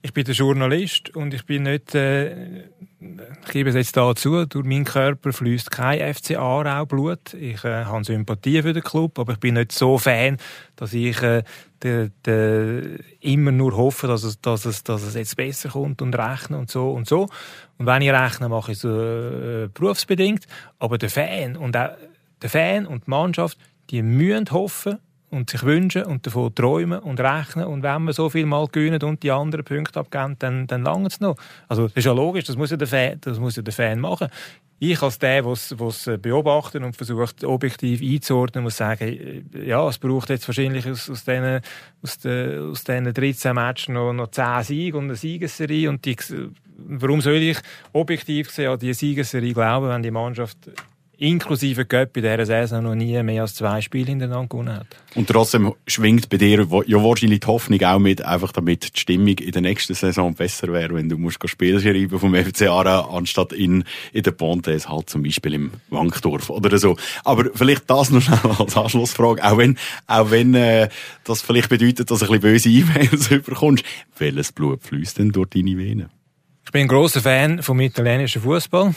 ich bin der Journalist und ich bin nicht, äh, ich gebe es jetzt dazu, durch meinen Körper fließt kein FC Aarau. Ich äh, habe Sympathie für den Club, aber ich bin nicht so Fan, dass ich äh, de, de, immer nur hoffe, dass es, dass, es, dass es jetzt besser kommt und rechne und so und so. Und wenn ich rechne, mache ich es äh, berufsbedingt. Aber der Fan und auch der Fan und die Mannschaft, die müssen hoffen, und sich wünschen und davon träumen und rechnen. Und wenn wir so viel mal gewinnen und die anderen Punkte abgeben, dann, dann lange es noch. Also, das ist ja logisch, das muss ja der Fan, das muss ja der Fan machen. Ich als der, der es beobachtet und versucht, objektiv einzuordnen, muss sagen, ja, es braucht jetzt wahrscheinlich aus, aus diesen, aus den, aus diesen 13 Matches noch, noch 10 Siege und eine Siegesserie. Und die, warum soll ich objektiv gesehen an die Siegesserie glauben, wenn die Mannschaft inklusive Göpp in dieser Saison noch nie mehr als zwei Spiele hintereinander gewonnen hat. Und trotzdem schwingt bei dir ja wahrscheinlich die Hoffnung auch mit, einfach damit die Stimmung in der nächsten Saison besser wäre, wenn du musst Spiele schreiben vom FC Aarau, anstatt in, in der Pontes, halt zum Beispiel im Wankdorf oder so. Aber vielleicht das noch schnell als Anschlussfrage, auch wenn, auch wenn äh, das vielleicht bedeutet, dass du ein bisschen böse E-Mails überkommst, welches Blut fließt denn durch deine Venen? Ich bin ein großer Fan vom italienischen Fußball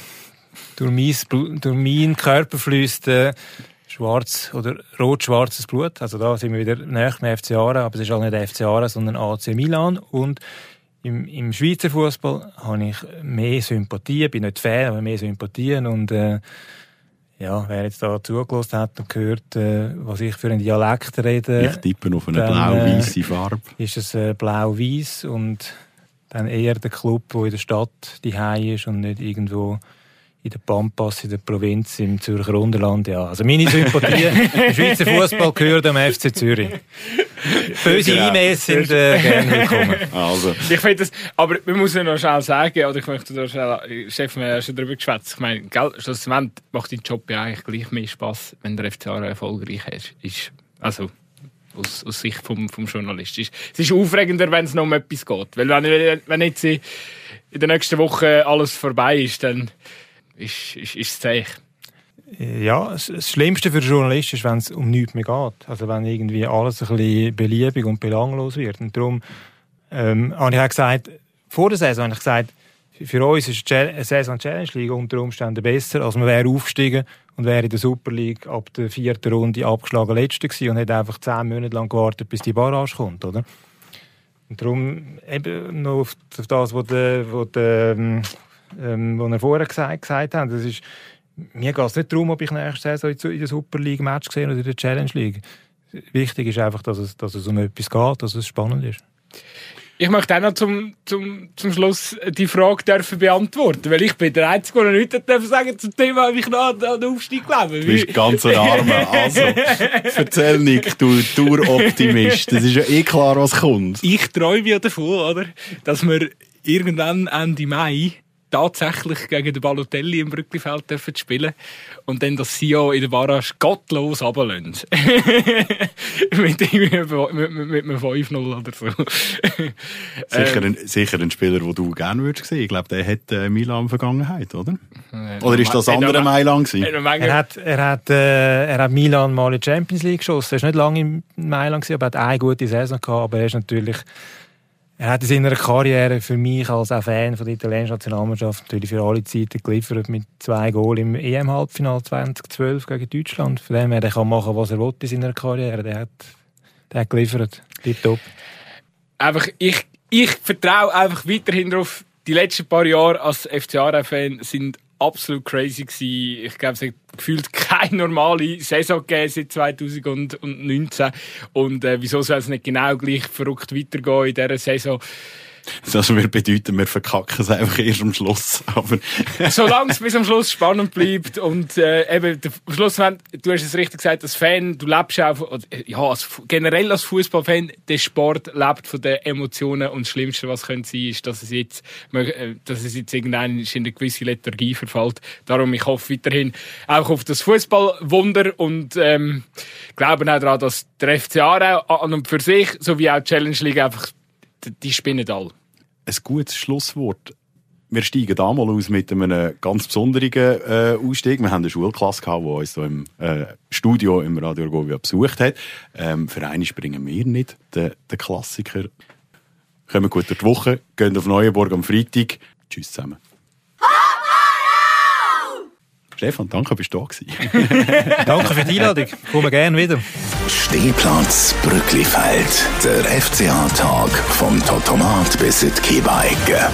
durch, mein, durch meinen Körper fließt äh, schwarz oder rot-schwarzes Blut. Also da sind wir wieder näher beim FC Aarau, aber es ist auch nicht FC Aarau, sondern AC Milan. Und im, im Schweizer Fußball habe ich mehr Sympathien, bin nicht Fan, aber mehr Sympathien und äh, ja, wer jetzt da zugelassen hat und gehört, äh, was ich für einen Dialekt rede. Ich tippe auf eine blau-weiße äh, Farbe. Ist es äh, blau-weiß und dann eher der Club, der in der Stadt die ist und nicht irgendwo in der Pampas, in der Provinz, im Zürcher Unterland, ja. Also meine Sympathie, der Schweizer Fußball gehört am FC Zürich. Böse genau. E-Mails sind äh, gerne willkommen. Also. Ich finde das, aber man muss ja noch schnell sagen, oder ich möchte da schnell, Chef, wir haben schon darüber geschwätzt, ich meine, gell, schlussendlich macht dein Job ja eigentlich gleich mehr Spass, wenn der FCA erfolgreich ist. ist also, aus, aus Sicht vom, vom Journalist. Es ist aufregender, wenn es noch um etwas geht. Weil wenn, wenn jetzt in der nächsten Woche alles vorbei ist, dann ist, ist, ist das Zeichen. Ja, das Schlimmste für den Journalist ist, wenn es um nichts mehr geht. Also wenn irgendwie alles ein bisschen beliebig und belanglos wird. Und darum ähm, habe ich auch gesagt, vor der Saison habe ich gesagt, für uns ist eine Saison Challenge League unter Umständen besser, als man wäre aufgestiegen und wäre in der Super League ab der vierten Runde abgeschlagen Letzter gewesen und hätte einfach zehn Monate lang gewartet, bis die Barrage kommt, oder? Und darum eben noch auf das, was der, was der ähm, was er vorher gesagt, gesagt hat. Das ist, mir geht es nicht darum, ob ich nächste Saison in der Super League Match sehe oder in der Challenge League. Wichtig ist einfach, dass es, dass es um etwas geht, dass es spannend ist. Ich möchte auch noch zum, zum, zum Schluss die Frage dürfen beantworten, weil ich bin der Einzige, der nichts darf sagen zum Thema, wie ich noch an den Aufstieg glaube. Du bist ganz ein Armer. Also, erzähl Nick, du Tour-Optimist. Das ist ja eh klar, was kommt. Ich träume ja davon, oder, dass wir irgendwann Ende Mai tatsächlich gegen den Balotelli im Brücklifeld dürfen spielen und dann das Sio in der Barrage gottlos runterlassen. mit, mit, mit, mit einem 5-0 oder so. sicher, ein, sicher ein Spieler, den du gerne würdest sehen. Ich glaube, der hat äh, Milan Vergangenheit, oder? Oder ist das andere Mailand gewesen? Er hat, er, hat, äh, er hat Milan mal in die Champions League geschossen. Er war nicht lange in Mailand, gewesen, aber er hat eine gute Saison gehabt. Aber er ist natürlich er hat in seiner Karriere für mich als Fan von der italienischen Nationalmannschaft natürlich für alle Zeiten geliefert mit zwei Goals im EM-Halbfinale 2012 gegen Deutschland. Von dem her, der kann machen, was er will in seiner Karriere. Der hat, der hat geliefert. Tipptopp. Einfach, ich, ich vertraue einfach weiterhin darauf, die letzten paar Jahre als FCA-Fan sind absolut crazy gewesen. Ich glaube, es hat gefühlt keine normale Saison gegeben seit 2019. Und äh, wieso soll es nicht genau gleich verrückt weitergehen in dieser Saison? Das würde bedeuten, wir verkacken es einfach erst am Schluss. Aber Solange es bis am Schluss spannend bleibt und äh, eben der Schluss, du hast es richtig gesagt, als Fan, du lebst auch, ja, als, generell als Fußballfan, der Sport lebt von den Emotionen und das Schlimmste, was könnte sein, ist, dass es jetzt, äh, dass es jetzt irgendein in eine gewisse Lethargie verfällt. Darum, ich hoffe weiterhin auch auf das Fußballwunder und ähm, glaube auch daran, dass der FC Aarau an und für sich, sowie auch die Challenge League einfach die, spinnen alle. Ein gutes Schlusswort. Wir steigen da mal aus mit einem ganz besonderen äh, Ausstieg. Wir haben eine Schulklasse gehabt, die uns so im äh, Studio im Radio Argovia besucht hat. Ähm, für einen springen wir nicht, den, den Klassiker. Kommen gut durch die Woche, gehen auf Neuenburg am Freitag. Tschüss zusammen. Stefan, danke, bist du da gewesen. Danke für die Einladung. Kommen gerne wieder. Stehplatz Brücklifeld. Der FCA-Tag vom Totomat bis in die Kiebeigge.